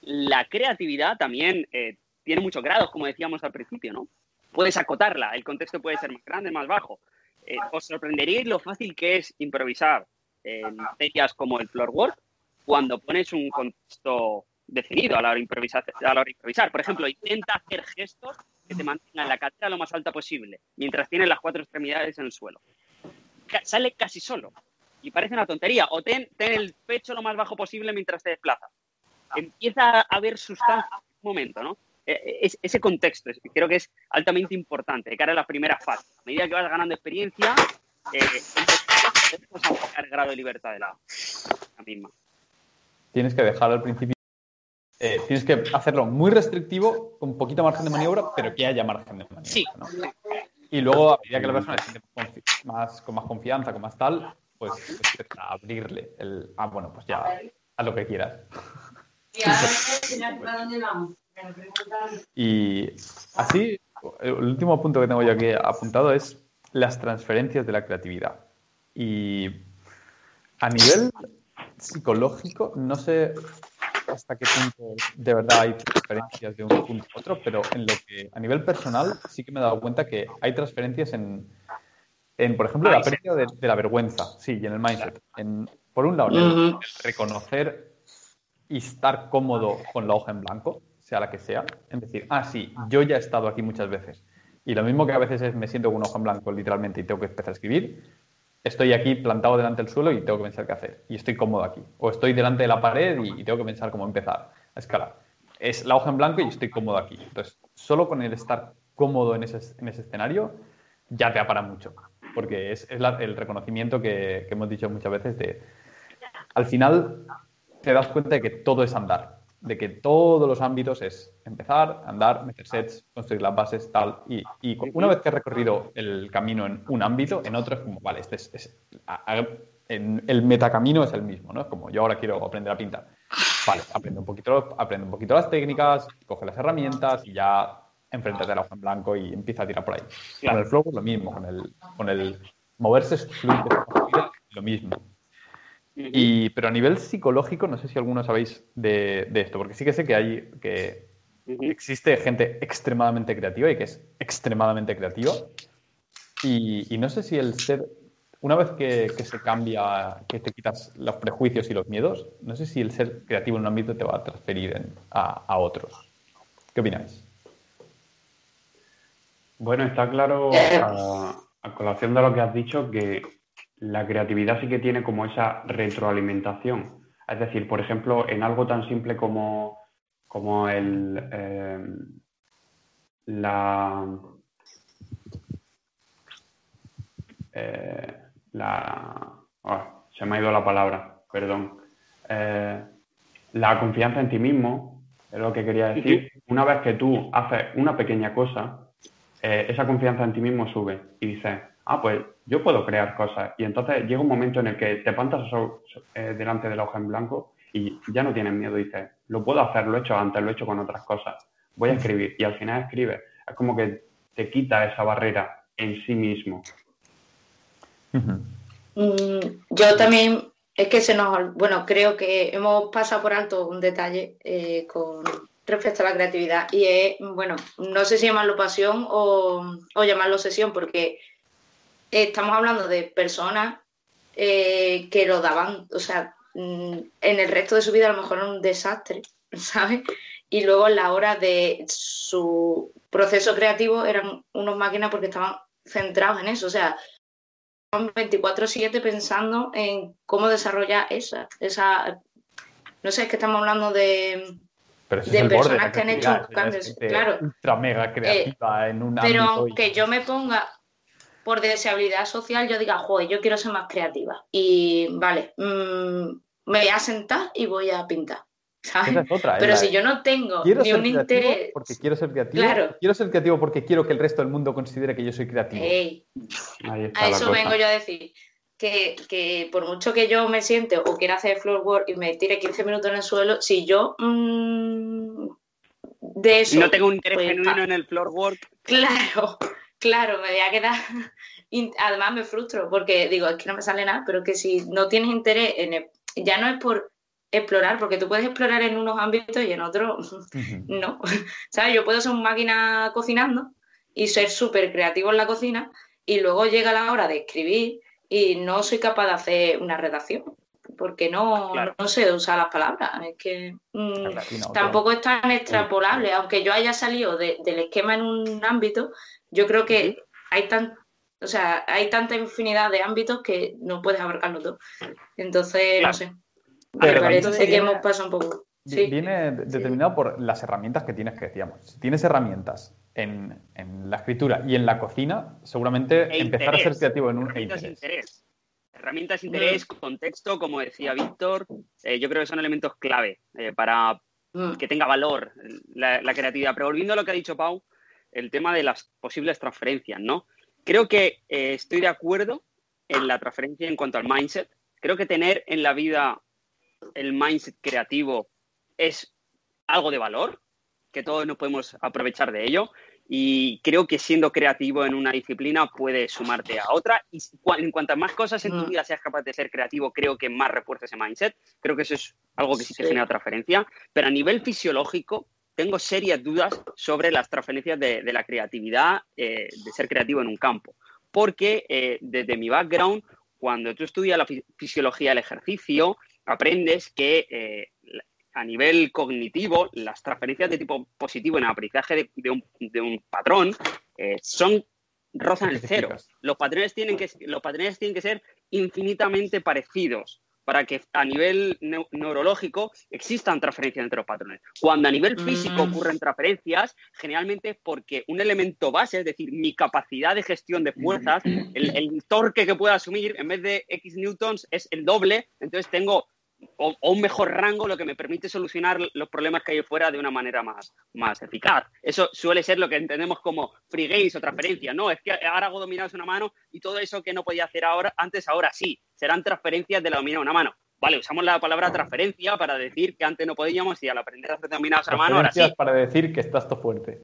la creatividad también eh, tiene muchos grados, como decíamos al principio, ¿no? Puedes acotarla, el contexto puede ser más grande, más bajo. Eh, os sorprenderíais lo fácil que es improvisar en materias como el floor work cuando pones un contexto definido a la hora improvisar. A la hora de improvisar. Por ejemplo, intenta hacer gestos que te mantengan la cadera lo más alta posible, mientras tienes las cuatro extremidades en el suelo. Ca- sale casi solo. Y parece una tontería. O ten, ten el pecho lo más bajo posible mientras te desplazas. Empieza a haber sustancia en un momento, ¿no? Eh, es- ese contexto creo que es altamente importante de cara a la primera fase. A medida que vas ganando experiencia, eh, a el grado de libertad de la, la misma.
Tienes que dejar al principio eh, tienes que hacerlo muy restrictivo, con poquito margen de maniobra, pero que haya margen de maniobra.
Sí.
¿no? Y luego, a medida que la persona se siente más, con más confianza, con más tal, pues empieza a abrirle el. Ah, bueno, pues ya, haz lo que quieras. Y así, el último punto que tengo yo aquí apuntado es las transferencias de la creatividad. Y a nivel psicológico, no sé hasta qué punto de verdad hay transferencias de un punto a otro, pero en lo que a nivel personal sí que me he dado cuenta que hay transferencias en, en por ejemplo, la pérdida de, de la vergüenza, sí, y en el mindset. En, por un lado, en el- reconocer y estar cómodo con la hoja en blanco, sea la que sea. Es decir, ah, sí, yo ya he estado aquí muchas veces. Y lo mismo que a veces es me siento con una hoja en blanco literalmente y tengo que empezar a escribir, estoy aquí plantado delante del suelo y tengo que pensar qué hacer. Y estoy cómodo aquí. O estoy delante de la pared y, tengo que pensar cómo empezar a escalar. Es la hoja en blanco y estoy cómodo aquí. Entonces, solo con el estar cómodo en ese, en ese escenario ya te apara mucho. Porque es, el reconocimiento que, que hemos dicho muchas veces de... Al final te das cuenta de que todo es andar. De que todos los ámbitos es empezar, andar, meter sets, construir las bases, tal. Y, y una vez que has recorrido el camino en un ámbito, en otro es como, vale, este es, es- a- a- en- el metacamino es el mismo, ¿no? Es como, yo ahora quiero aprender a pintar. Vale, aprende un poquito, aprende un poquito las técnicas, coge las herramientas y ya enfréntate a la hoja en blanco y empieza a tirar por ahí.
Claro.
Con el flow lo mismo, con el, con el moverse fluido, lo mismo. Y, pero a nivel psicológico, no sé si algunos sabéis de, de esto, porque sí que sé que hay que existe gente extremadamente creativa y que es extremadamente creativa. Y, y no sé si el ser, una vez que, que se cambia, que te quitas los prejuicios y los miedos, no sé si el ser creativo en un ámbito te va a transferir en- a, a otros. ¿Qué opináis?
Bueno, está claro, a, a colación de lo que has dicho, que la creatividad sí que tiene como esa retroalimentación. Es decir, por ejemplo, en algo tan simple como, como el, eh, la, eh, la ah, se me ha ido la palabra, perdón. Eh, la confianza en ti mismo, es lo que quería decir. Una vez que tú haces una pequeña cosa, esa confianza en ti mismo sube y dices, ah, pues yo puedo crear cosas. Y entonces llega un momento en el que te plantas eh, delante de la hoja en blanco y ya no tienes miedo. Dices, lo puedo hacer, lo he hecho antes, lo he hecho con otras cosas. Voy a escribir. Y al final escribes. Es como que te quita esa barrera en sí mismo.
Mm, yo también, es que se nos, bueno, creo que hemos pasado por alto un detalle eh, con respecto a la creatividad y es, bueno, no sé si llamarlo pasión o, o llamarlo obsesión, porque estamos hablando de personas eh, que lo daban, o sea, mm, en el resto de su vida a lo mejor era un desastre, ¿sabes? Y luego en la hora de su proceso creativo eran unos máquinas porque estaban centrados en eso, o sea, 24/7 pensando en cómo desarrollar esa, esa, no sé, es que estamos hablando de,
Pero
De personas que han hecho cambios,
gente
claro.
Ultra mega creativa en un
pero
ámbito. y-
aunque yo me ponga por deseabilidad social, yo diga, joder, yo quiero ser más creativa. Y vale, mm, me voy a sentar y voy a pintar. ¿sabes?
Esa es otra. es
Pero si yo no tengo
quiero
ni un interés.
porque quiero ser creativo.
Claro.
Quiero ser creativo porque quiero que el resto del mundo considere que yo soy creativo.
Ey,
Ahí está
a eso
cosa.
vengo yo a decir. Que, que por mucho que yo me siente o quiera hacer floor work y me tire 15 minutos en el suelo, si yo mm, de eso.
no tengo un interés
pues,
genuino en el floor work.
Claro, claro, me voy a quedar. Además, me frustro porque digo, es que no me sale nada, pero que si no tienes interés en. el- Ya no es por explorar, porque tú puedes explorar en unos ámbitos y en otros no. ¿Sabes? Yo puedo ser un máquina cocinando y ser súper creativo en la cocina y luego llega la hora de escribir y no soy capaz de hacer una redacción porque no,
Claro.
no sé usar las palabras. Es que. mm,
latino,
tampoco es tan extrapolable. Aunque yo haya salido de- del esquema en un ámbito, yo creo que hay tan, o sea, hay tanta infinidad de ámbitos que no puedes abarcarlo todo. Entonces,
Claro.
no sé. Me
Pero
parece que hemos pasado un poco. Sí.
Viene de- determinado por las herramientas que tienes que decíamos. Si tienes herramientas en, en la escritura y en la cocina, seguramente
E
empezar a ser creativo en un e
Herramientas de
interés.
interés. Herramientas de interés, contexto, como decía Víctor, eh, yo creo que son elementos clave eh, para
Mm.
que tenga valor la, la creatividad. Pero volviendo a lo que ha dicho Pau, el tema de las posibles transferencias, ¿no? Creo que eh, estoy de acuerdo en la transferencia en cuanto al mindset. Creo que tener en la vida el mindset creativo es algo de valor, que todos nos podemos aprovechar de ello. Y creo que siendo creativo en una disciplina puede sumarte a otra. Y en cuantas más cosas en tu
Mm.
vida seas capaz de ser creativo, creo que más refuerza ese mindset. Creo que eso es algo que sí que genera transferencia. Pero a nivel fisiológico, tengo serias dudas sobre las transferencias de, de la creatividad, eh, de ser creativo en un campo. Porque eh, desde mi background, cuando tú estudias la fi- fisiología del ejercicio, aprendes que eh, a nivel cognitivo, las transferencias de tipo positivo en el aprendizaje de, de un, de un patrón son rozan el cero. Los patrones, tienen que, los patrones tienen que ser infinitamente parecidos para que a nivel neu- neurológico existan transferencias entre los patrones. Cuando a nivel físico
Mm.
ocurren transferencias, generalmente es porque un elemento base, es decir, mi capacidad de gestión de fuerzas, el, el torque que puedo asumir, en vez de X newtons, es el doble, entonces tengo o, o un mejor rango, lo que me permite solucionar los problemas que hay fuera de una manera más, más eficaz. Eso suele ser lo que entendemos como free games o transferencias. No, es que ahora hago dominados una mano y todo eso que no podía hacer ahora, antes ahora sí. Serán transferencias de la dominada una mano. Vale, usamos la palabra transferencia para decir que antes no podíamos y al aprender a hacer dominados a mano, ahora sí.
Para decir que estás todo fuerte.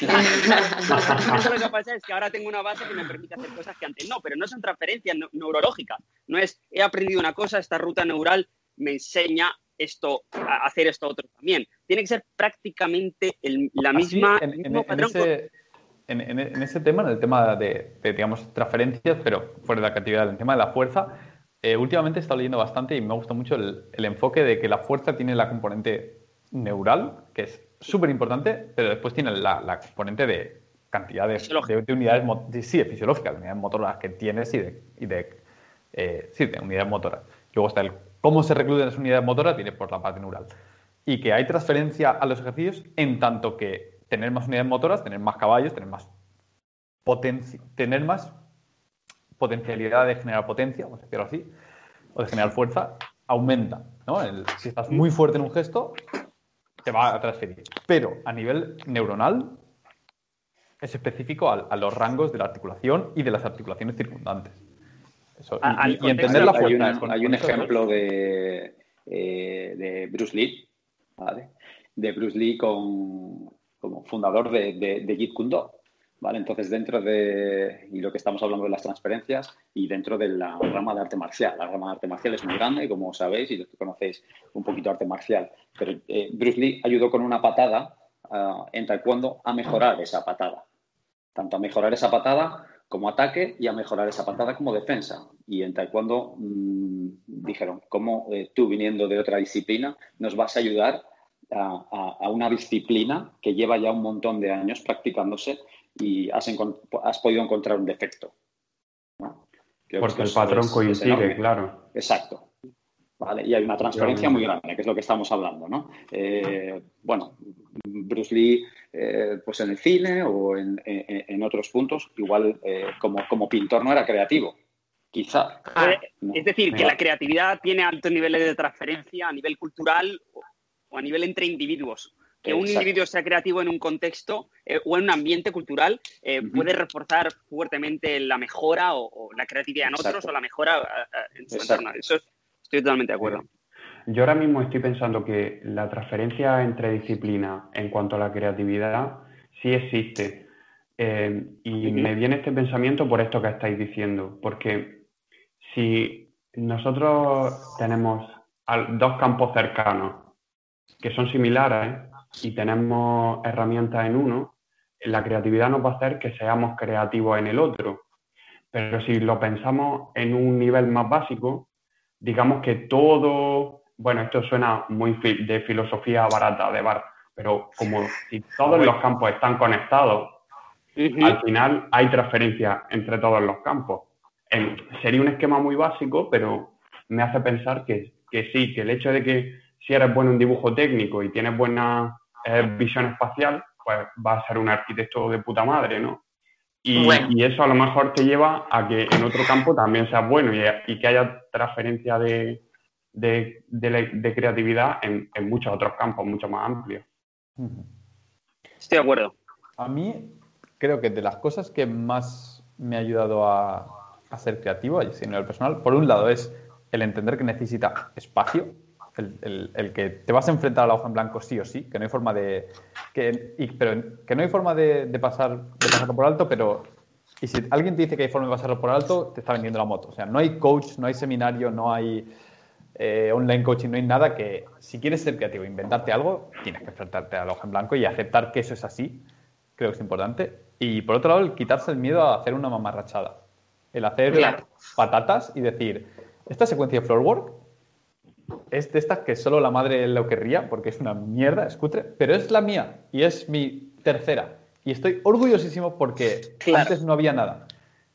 Eso lo que pasa es que ahora tengo una base que me permite hacer cosas que antes no, pero no son transferencias neu- neurológicas. No es, he aprendido una cosa, esta ruta neural me enseña esto, a hacer esto otro también. Tiene que ser prácticamente el- la
Así,
misma,
en,
el
en-
mismo
en
patrón.
ese, en- ese tema, en el tema de, de, digamos, transferencias, pero fuera de la creatividad, en el tema de la fuerza, eh, últimamente he estado leyendo bastante y me gusta mucho el, el enfoque de que la fuerza tiene la componente neural, que es súper importante, pero después tiene la, la componente de cantidad de,
Fisiológica.
de- de unidades, de- sí, de fisiológicas, de unidades motoras que tienes y de, y de, eh, sí, de unidades motoras. Luego está el cómo se reclutan esas unidades motoras, tiene por la parte neural. Y que hay transferencia a los ejercicios en tanto que tener más unidades motoras, tener más caballos, tener más tener más potencialidad de generar potencia, vamos a decirlo así, o de generar fuerza, aumenta. ¿no? Si estás muy fuerte en un gesto, te va a transferir. Pero a nivel neuronal es específico a, los rangos de la articulación y de las articulaciones circundantes. Eso, y-
A-
y, y entender la
hay,
con-
hay un ejemplo de, eh, de Bruce Lee, ¿vale? De Bruce Lee con, como fundador de, de, de Jeet Kune Do, ¿vale? Entonces, dentro de, y lo que estamos hablando de las transferencias, y dentro de la rama de arte marcial. La rama de arte marcial es muy grande, como sabéis, y los que conocéis un poquito arte marcial. Pero eh, Bruce Lee ayudó con una patada ah, en taekwondo a mejorar esa patada. Tanto a mejorar esa patada como ataque y a mejorar esa patada como defensa. Y en taekwondo mm, dijeron, ¿cómo eh, tú viniendo de otra disciplina nos vas a ayudar a, a- a una disciplina que lleva ya un montón de años practicándose y has, has podido encontrar un defecto?
Porque el patrón
es-
coincide, claro.
Exacto. ¿Vale? Y hay una transferencia muy grande, que es lo que estamos hablando, ¿no? Eh, bueno, Bruce Lee, eh, pues en el cine o en, en- en otros puntos, igual eh, como, como pintor no era creativo, quizá.
Ah,
¿no?
Es decir, que la creatividad tiene altos niveles de transferencia a nivel cultural o- a nivel entre individuos. Que un
Exacto.
individuo sea creativo en un contexto eh, o en un ambiente cultural eh, puede reforzar fuertemente la mejora o, o la creatividad en otros o la mejora ah, en su
Exacto.
entorno. Eso es- estoy totalmente de acuerdo.
Yo ahora mismo estoy pensando que la transferencia entre disciplinas en cuanto a la creatividad sí existe. Eh, y me viene este pensamiento por esto que estáis diciendo, porque si nosotros tenemos dos campos cercanos que son similares y tenemos herramientas en uno, la creatividad nos va a hacer que seamos creativos en el otro. Pero si lo pensamos en un nivel más básico, digamos que todo, bueno, esto suena muy fi- de filosofía barata de bar, pero como si todos los campos están conectados, al final hay transferencia entre todos los campos. Sería un esquema muy básico, pero me hace pensar que, que sí, que el hecho de que si eres bueno en dibujo técnico y tienes buena eh, visión espacial, pues vas a ser un arquitecto de puta madre, ¿no? Y,
Bueno.
y eso a lo mejor te lleva a que en otro campo también seas bueno y, y que haya transferencia de, de, de la- de creatividad en, en muchos otros campos, mucho más amplios.
Estoy de acuerdo.
A mí creo que de las cosas que más me ha ayudado a, a ser creativo, a nivel personal, por un lado es el entender que necesita espacio, el, el- el que te vas a enfrentar a la hoja en blanco sí o sí, que no hay forma de... Que, y- pero que no hay forma de, de pasar, de pasarlo por alto, pero... Y si alguien te dice que hay forma de pasarlo por alto, te está vendiendo la moto. O sea, no hay coach, no hay seminario, no hay eh, online coaching, no hay nada que, si quieres ser creativo, inventarte algo, tienes que enfrentarte a la hoja en blanco y aceptar que eso es así. Creo que es importante. Y por otro lado, el quitarse el miedo a hacer una mamarrachada. El hacer
Claro.
patatas y decir, esta secuencia de floor work es de estas que solo la madre lo querría porque es una mierda, es cutre, pero es la mía y es mi tercera. Y estoy orgullosísimo porque
Claro.
antes no había nada.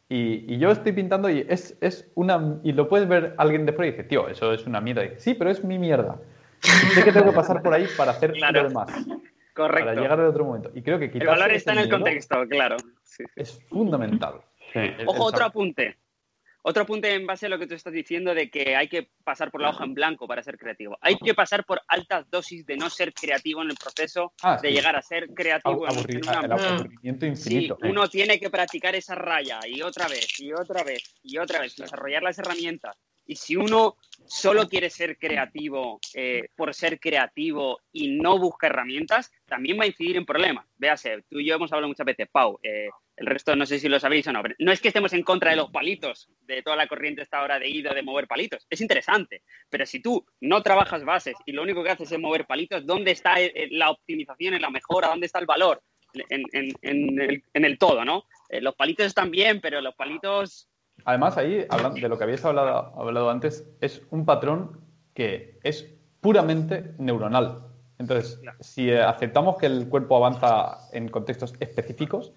Y, y yo estoy pintando y es, es una. Y lo puedes ver alguien de fuera y dice, tío, eso es una mierda. Y dice, sí, pero es mi mierda. Sé que tengo que pasar por ahí para hacer
Claro.
lo demás.
Correcto.
Para llegar al otro momento. Y creo que
El valor está en el
miedo
contexto, claro. Sí.
Es fundamental.
Sí.
Ojo,
el
otro apunte. Otro apunte en base a lo que tú estás diciendo de que hay que pasar por la hoja en blanco para ser creativo. Hay que pasar por altas dosis de no ser creativo en el proceso
Ah,
de
sí.
llegar a ser creativo
Aburri-
en una
el aburrimiento
Sí,
infinito.
uno tiene que practicar esa raya y otra vez, y otra vez, y otra vez, desarrollar las herramientas. Y si uno solo quiere ser creativo eh, por ser creativo y no busca herramientas, también va a incidir en problemas. Véase, tú y yo hemos hablado muchas veces, Pau, eh, el resto no sé si lo sabéis o no, pero no es que estemos en contra de los palitos, de toda la corriente esta hora de ido de mover palitos. Es interesante, pero si tú no trabajas bases y lo único que haces es mover palitos, ¿dónde está eh, la optimización, en la mejora? ¿Dónde está el valor? En, en- en el, en el todo, ¿no? Eh, los palitos están bien, pero los palitos
Además, ahí, hablando de lo que habíais hablado, hablado antes, es un patrón que es puramente neuronal. Entonces, si eh, aceptamos que el cuerpo avanza en contextos específicos,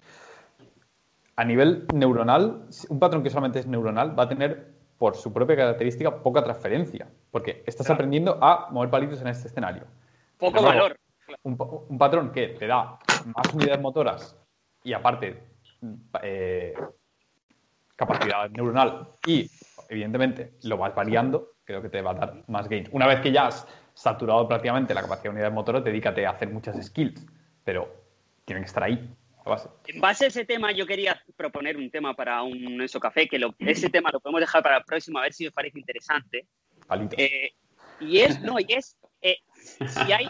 a nivel neuronal, un patrón que solamente es neuronal va a tener, por su propia característica, poca transferencia. Porque estás
Claro.
aprendiendo a mover palitos en este escenario.
poco
Luego,
valor.
un patrón que te da más unidades motoras y aparte eh, capacidad neuronal y evidentemente lo vas variando, creo que te va a dar más gains. Una vez que ya has saturado prácticamente la capacidad de unidades motoras, dedícate a hacer muchas skills, pero tienen que estar ahí. A base.
En base a ese tema, yo quería proponer un tema para un Eso Café, que lo- ese tema lo podemos dejar para el próximo, a ver si os parece interesante. Eh, y es, no, y es eh, si hay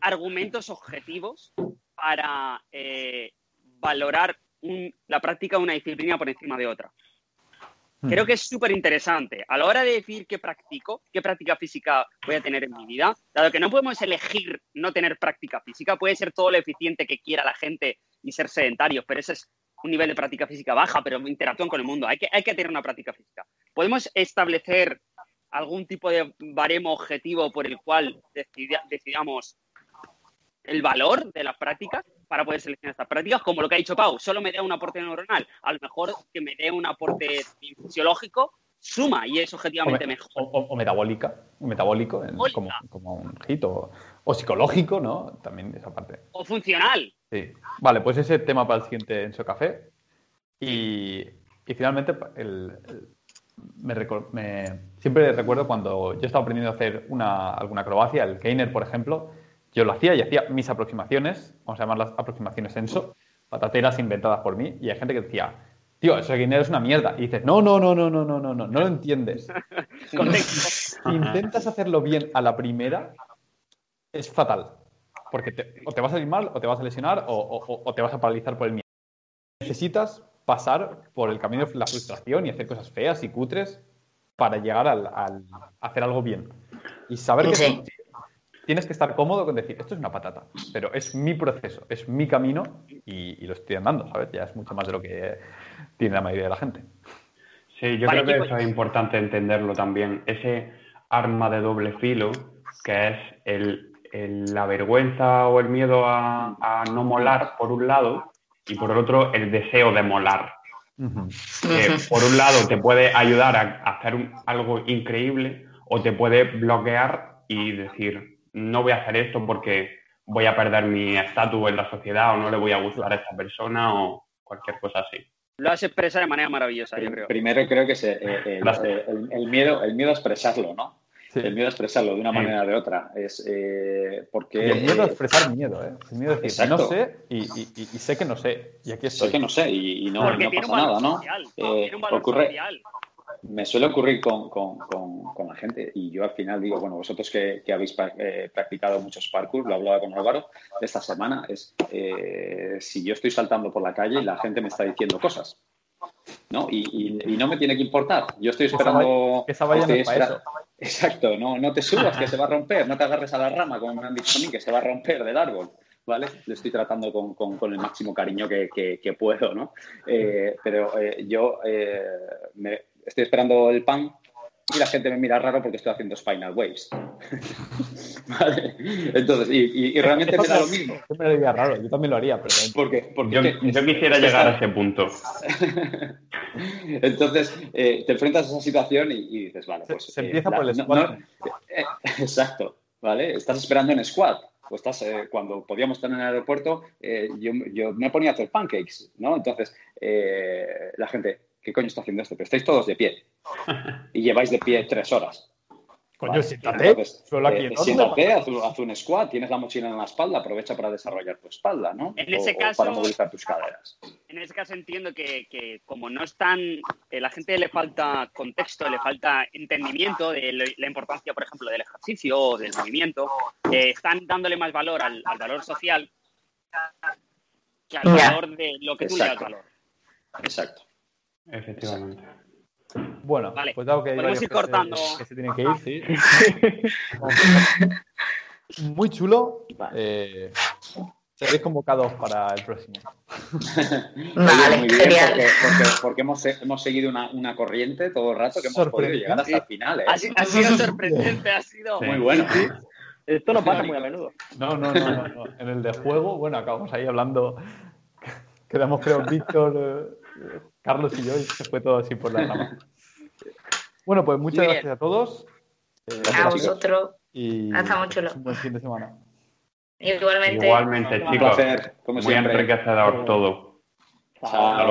argumentos objetivos para eh, valorar un- la práctica de una disciplina por encima de otra. Creo que es súper interesante. A la hora de decir qué practico, qué práctica física voy a tener en mi vida, dado que no podemos elegir no tener práctica física, puede ser todo lo eficiente que quiera la gente y ser sedentarios, pero ese es un nivel de práctica física baja, pero interactúan con el mundo. Hay que, hay que tener una práctica física. Podemos establecer algún tipo de baremo objetivo por el cual decida- decidamos el valor de las prácticas para poder seleccionar estas prácticas, como lo que ha dicho Pau, solo me dé un aporte neuronal, a lo mejor que me dé un aporte fisiológico suma y es
o,
objetivamente
me-
mejor.
o- o- o metabólica, o metabólico,
Metabólica.
como, como un hit, o, psicológico, ¿no? También esa parte.
O funcional.
Sí. Vale, pues ese tema para el siguiente Enso Café. Y, y finalmente, el- el- me siempre recuerdo cuando yo estaba aprendiendo a hacer una, alguna acrobacia, el gainer, por ejemplo, yo lo hacía y hacía mis aproximaciones, vamos a llamarlas aproximaciones Enso, patateras inventadas por mí, y hay gente que decía, tío, eso de gainer es una mierda. Y dices, no, no, no, no, no, no, no, no, no lo entiendes. Si intentas hacerlo bien a la primera, es fatal. Porque te- o te vas a salir mal, o te vas a lesionar, o, o- o te vas a paralizar por el miedo. Necesitas pasar por el camino de la frustración y hacer cosas feas y cutres para llegar al, hacer algo bien. Y saber que tienes que estar cómodo con decir, esto es una patata, pero es mi proceso, es mi camino y, y lo estoy andando, ¿sabes? Ya es mucho más de lo que tiene la mayoría de la gente.
Sí, yo
Vale,
creo que eso es importante entenderlo también. Ese arma de doble filo, que es el, el- la vergüenza o el miedo a, a no molar, por un lado, y por el otro, el deseo de molar. Que por un lado te puede ayudar a, a hacer un- algo increíble o te puede bloquear y decir, no voy a hacer esto porque voy a perder mi estatus en la sociedad o no le voy a gustar a esta persona o cualquier cosa así.
Lo has expresado de manera maravillosa, yo creo.
Primero creo que es eh, el,
Gracias.
el- el miedo, el miedo a expresarlo, ¿no?
Sí.
El miedo a expresarlo de una manera o de otra. Es eh, porque.
Y el miedo a
eh,
expresar miedo, ¿eh? El miedo a decir,
Exacto.
no sé y, y- y- y sé que no sé. Y aquí estoy.
Sé que no sé y, y no, no pasa nada, ¿no?
social.
Eh, ocurre,
social.
me suele ocurrir con, con- con- con la gente y yo al final digo, bueno, vosotros que, que habéis eh, practicado muchos parkour, lo hablaba con Álvaro esta semana, es eh, si yo estoy saltando por la calle y la gente me está diciendo cosas, ¿no? Y, y- y no me tiene que importar. Yo estoy
esa
esperando...
Que esa valla no
estoy
es para
espera-
eso.
Exacto, no, no te subas, que se va a romper, no te agarres a la rama, como me han dicho a mí, que se va a romper del árbol. ¿Vale? Lo estoy tratando con, con- con el máximo cariño que, que- que puedo, ¿no? Eh, pero eh, yo eh, me- estoy esperando el pan y la gente me mira raro porque estoy haciendo Spinal Waves. ¿Vale? Entonces, y, y- y realmente me da lo mismo.
Yo me lo haría raro, yo también lo haría, pero
Porque, porque
Yo, yo quisiera
es-
llegar a ese punto.
Entonces, eh, te enfrentas a esa situación y, y dices, vale, pues...
se
eh,
empieza por el
no- no- eh, exacto, ¿vale? Estás esperando en squat. O estás, eh, cuando podíamos estar en el aeropuerto, eh, yo, yo me ponía a hacer pancakes, ¿no? Entonces, eh, la gente, ¿qué coño está haciendo esto? Pero estáis todos de pie. Y lleváis de pie tres horas.
Coño,
Vale,
siéntate.
entonces, eh, siéntate, haz, un- haz un squat, tienes la mochila en la espalda, aprovecha para desarrollar tu espalda, ¿no?
En ese
O- o
caso-
para movilizar tus caderas.
En ese caso entiendo que, que como no están, eh, la gente le falta contexto, le falta entendimiento de lo- la importancia, por ejemplo, del ejercicio o del movimiento, eh, están dándole más valor al, al valor social que al valor de lo que tú le das valor.
Exacto.
Efectivamente.
Bueno,
Vale,
pues dado que hay
podemos
varios
ir
que
cortando.
Se, que se tienen que ir, sí. Muy chulo. Eh, seréis convocados para el próximo.
Vale,
muy bien,
genial.
porque, porque- porque hemos, hemos seguido una, una corriente todo el rato que hemos podido llegar hasta el final. ¿eh?
Ha, si- ha sido sorprendente, ha sido...
Sí.
Muy bueno.
Esto no pasa muy a menudo.
No, no, no, no, no. En el de juego, bueno, acabamos ahí hablando. Quedamos, creo, Víctor, eh, Carlos y yo, y se fue todo así por la rama. Bueno, pues muchas
bien.
gracias a todos. Eh,
A vosotros.
y
está muy chulo.
un buen fin de semana.
Igualmente.
Igualmente,
Un
chicos.
placer, como
Muy
siempre.
enriquecedor todo.
Chao.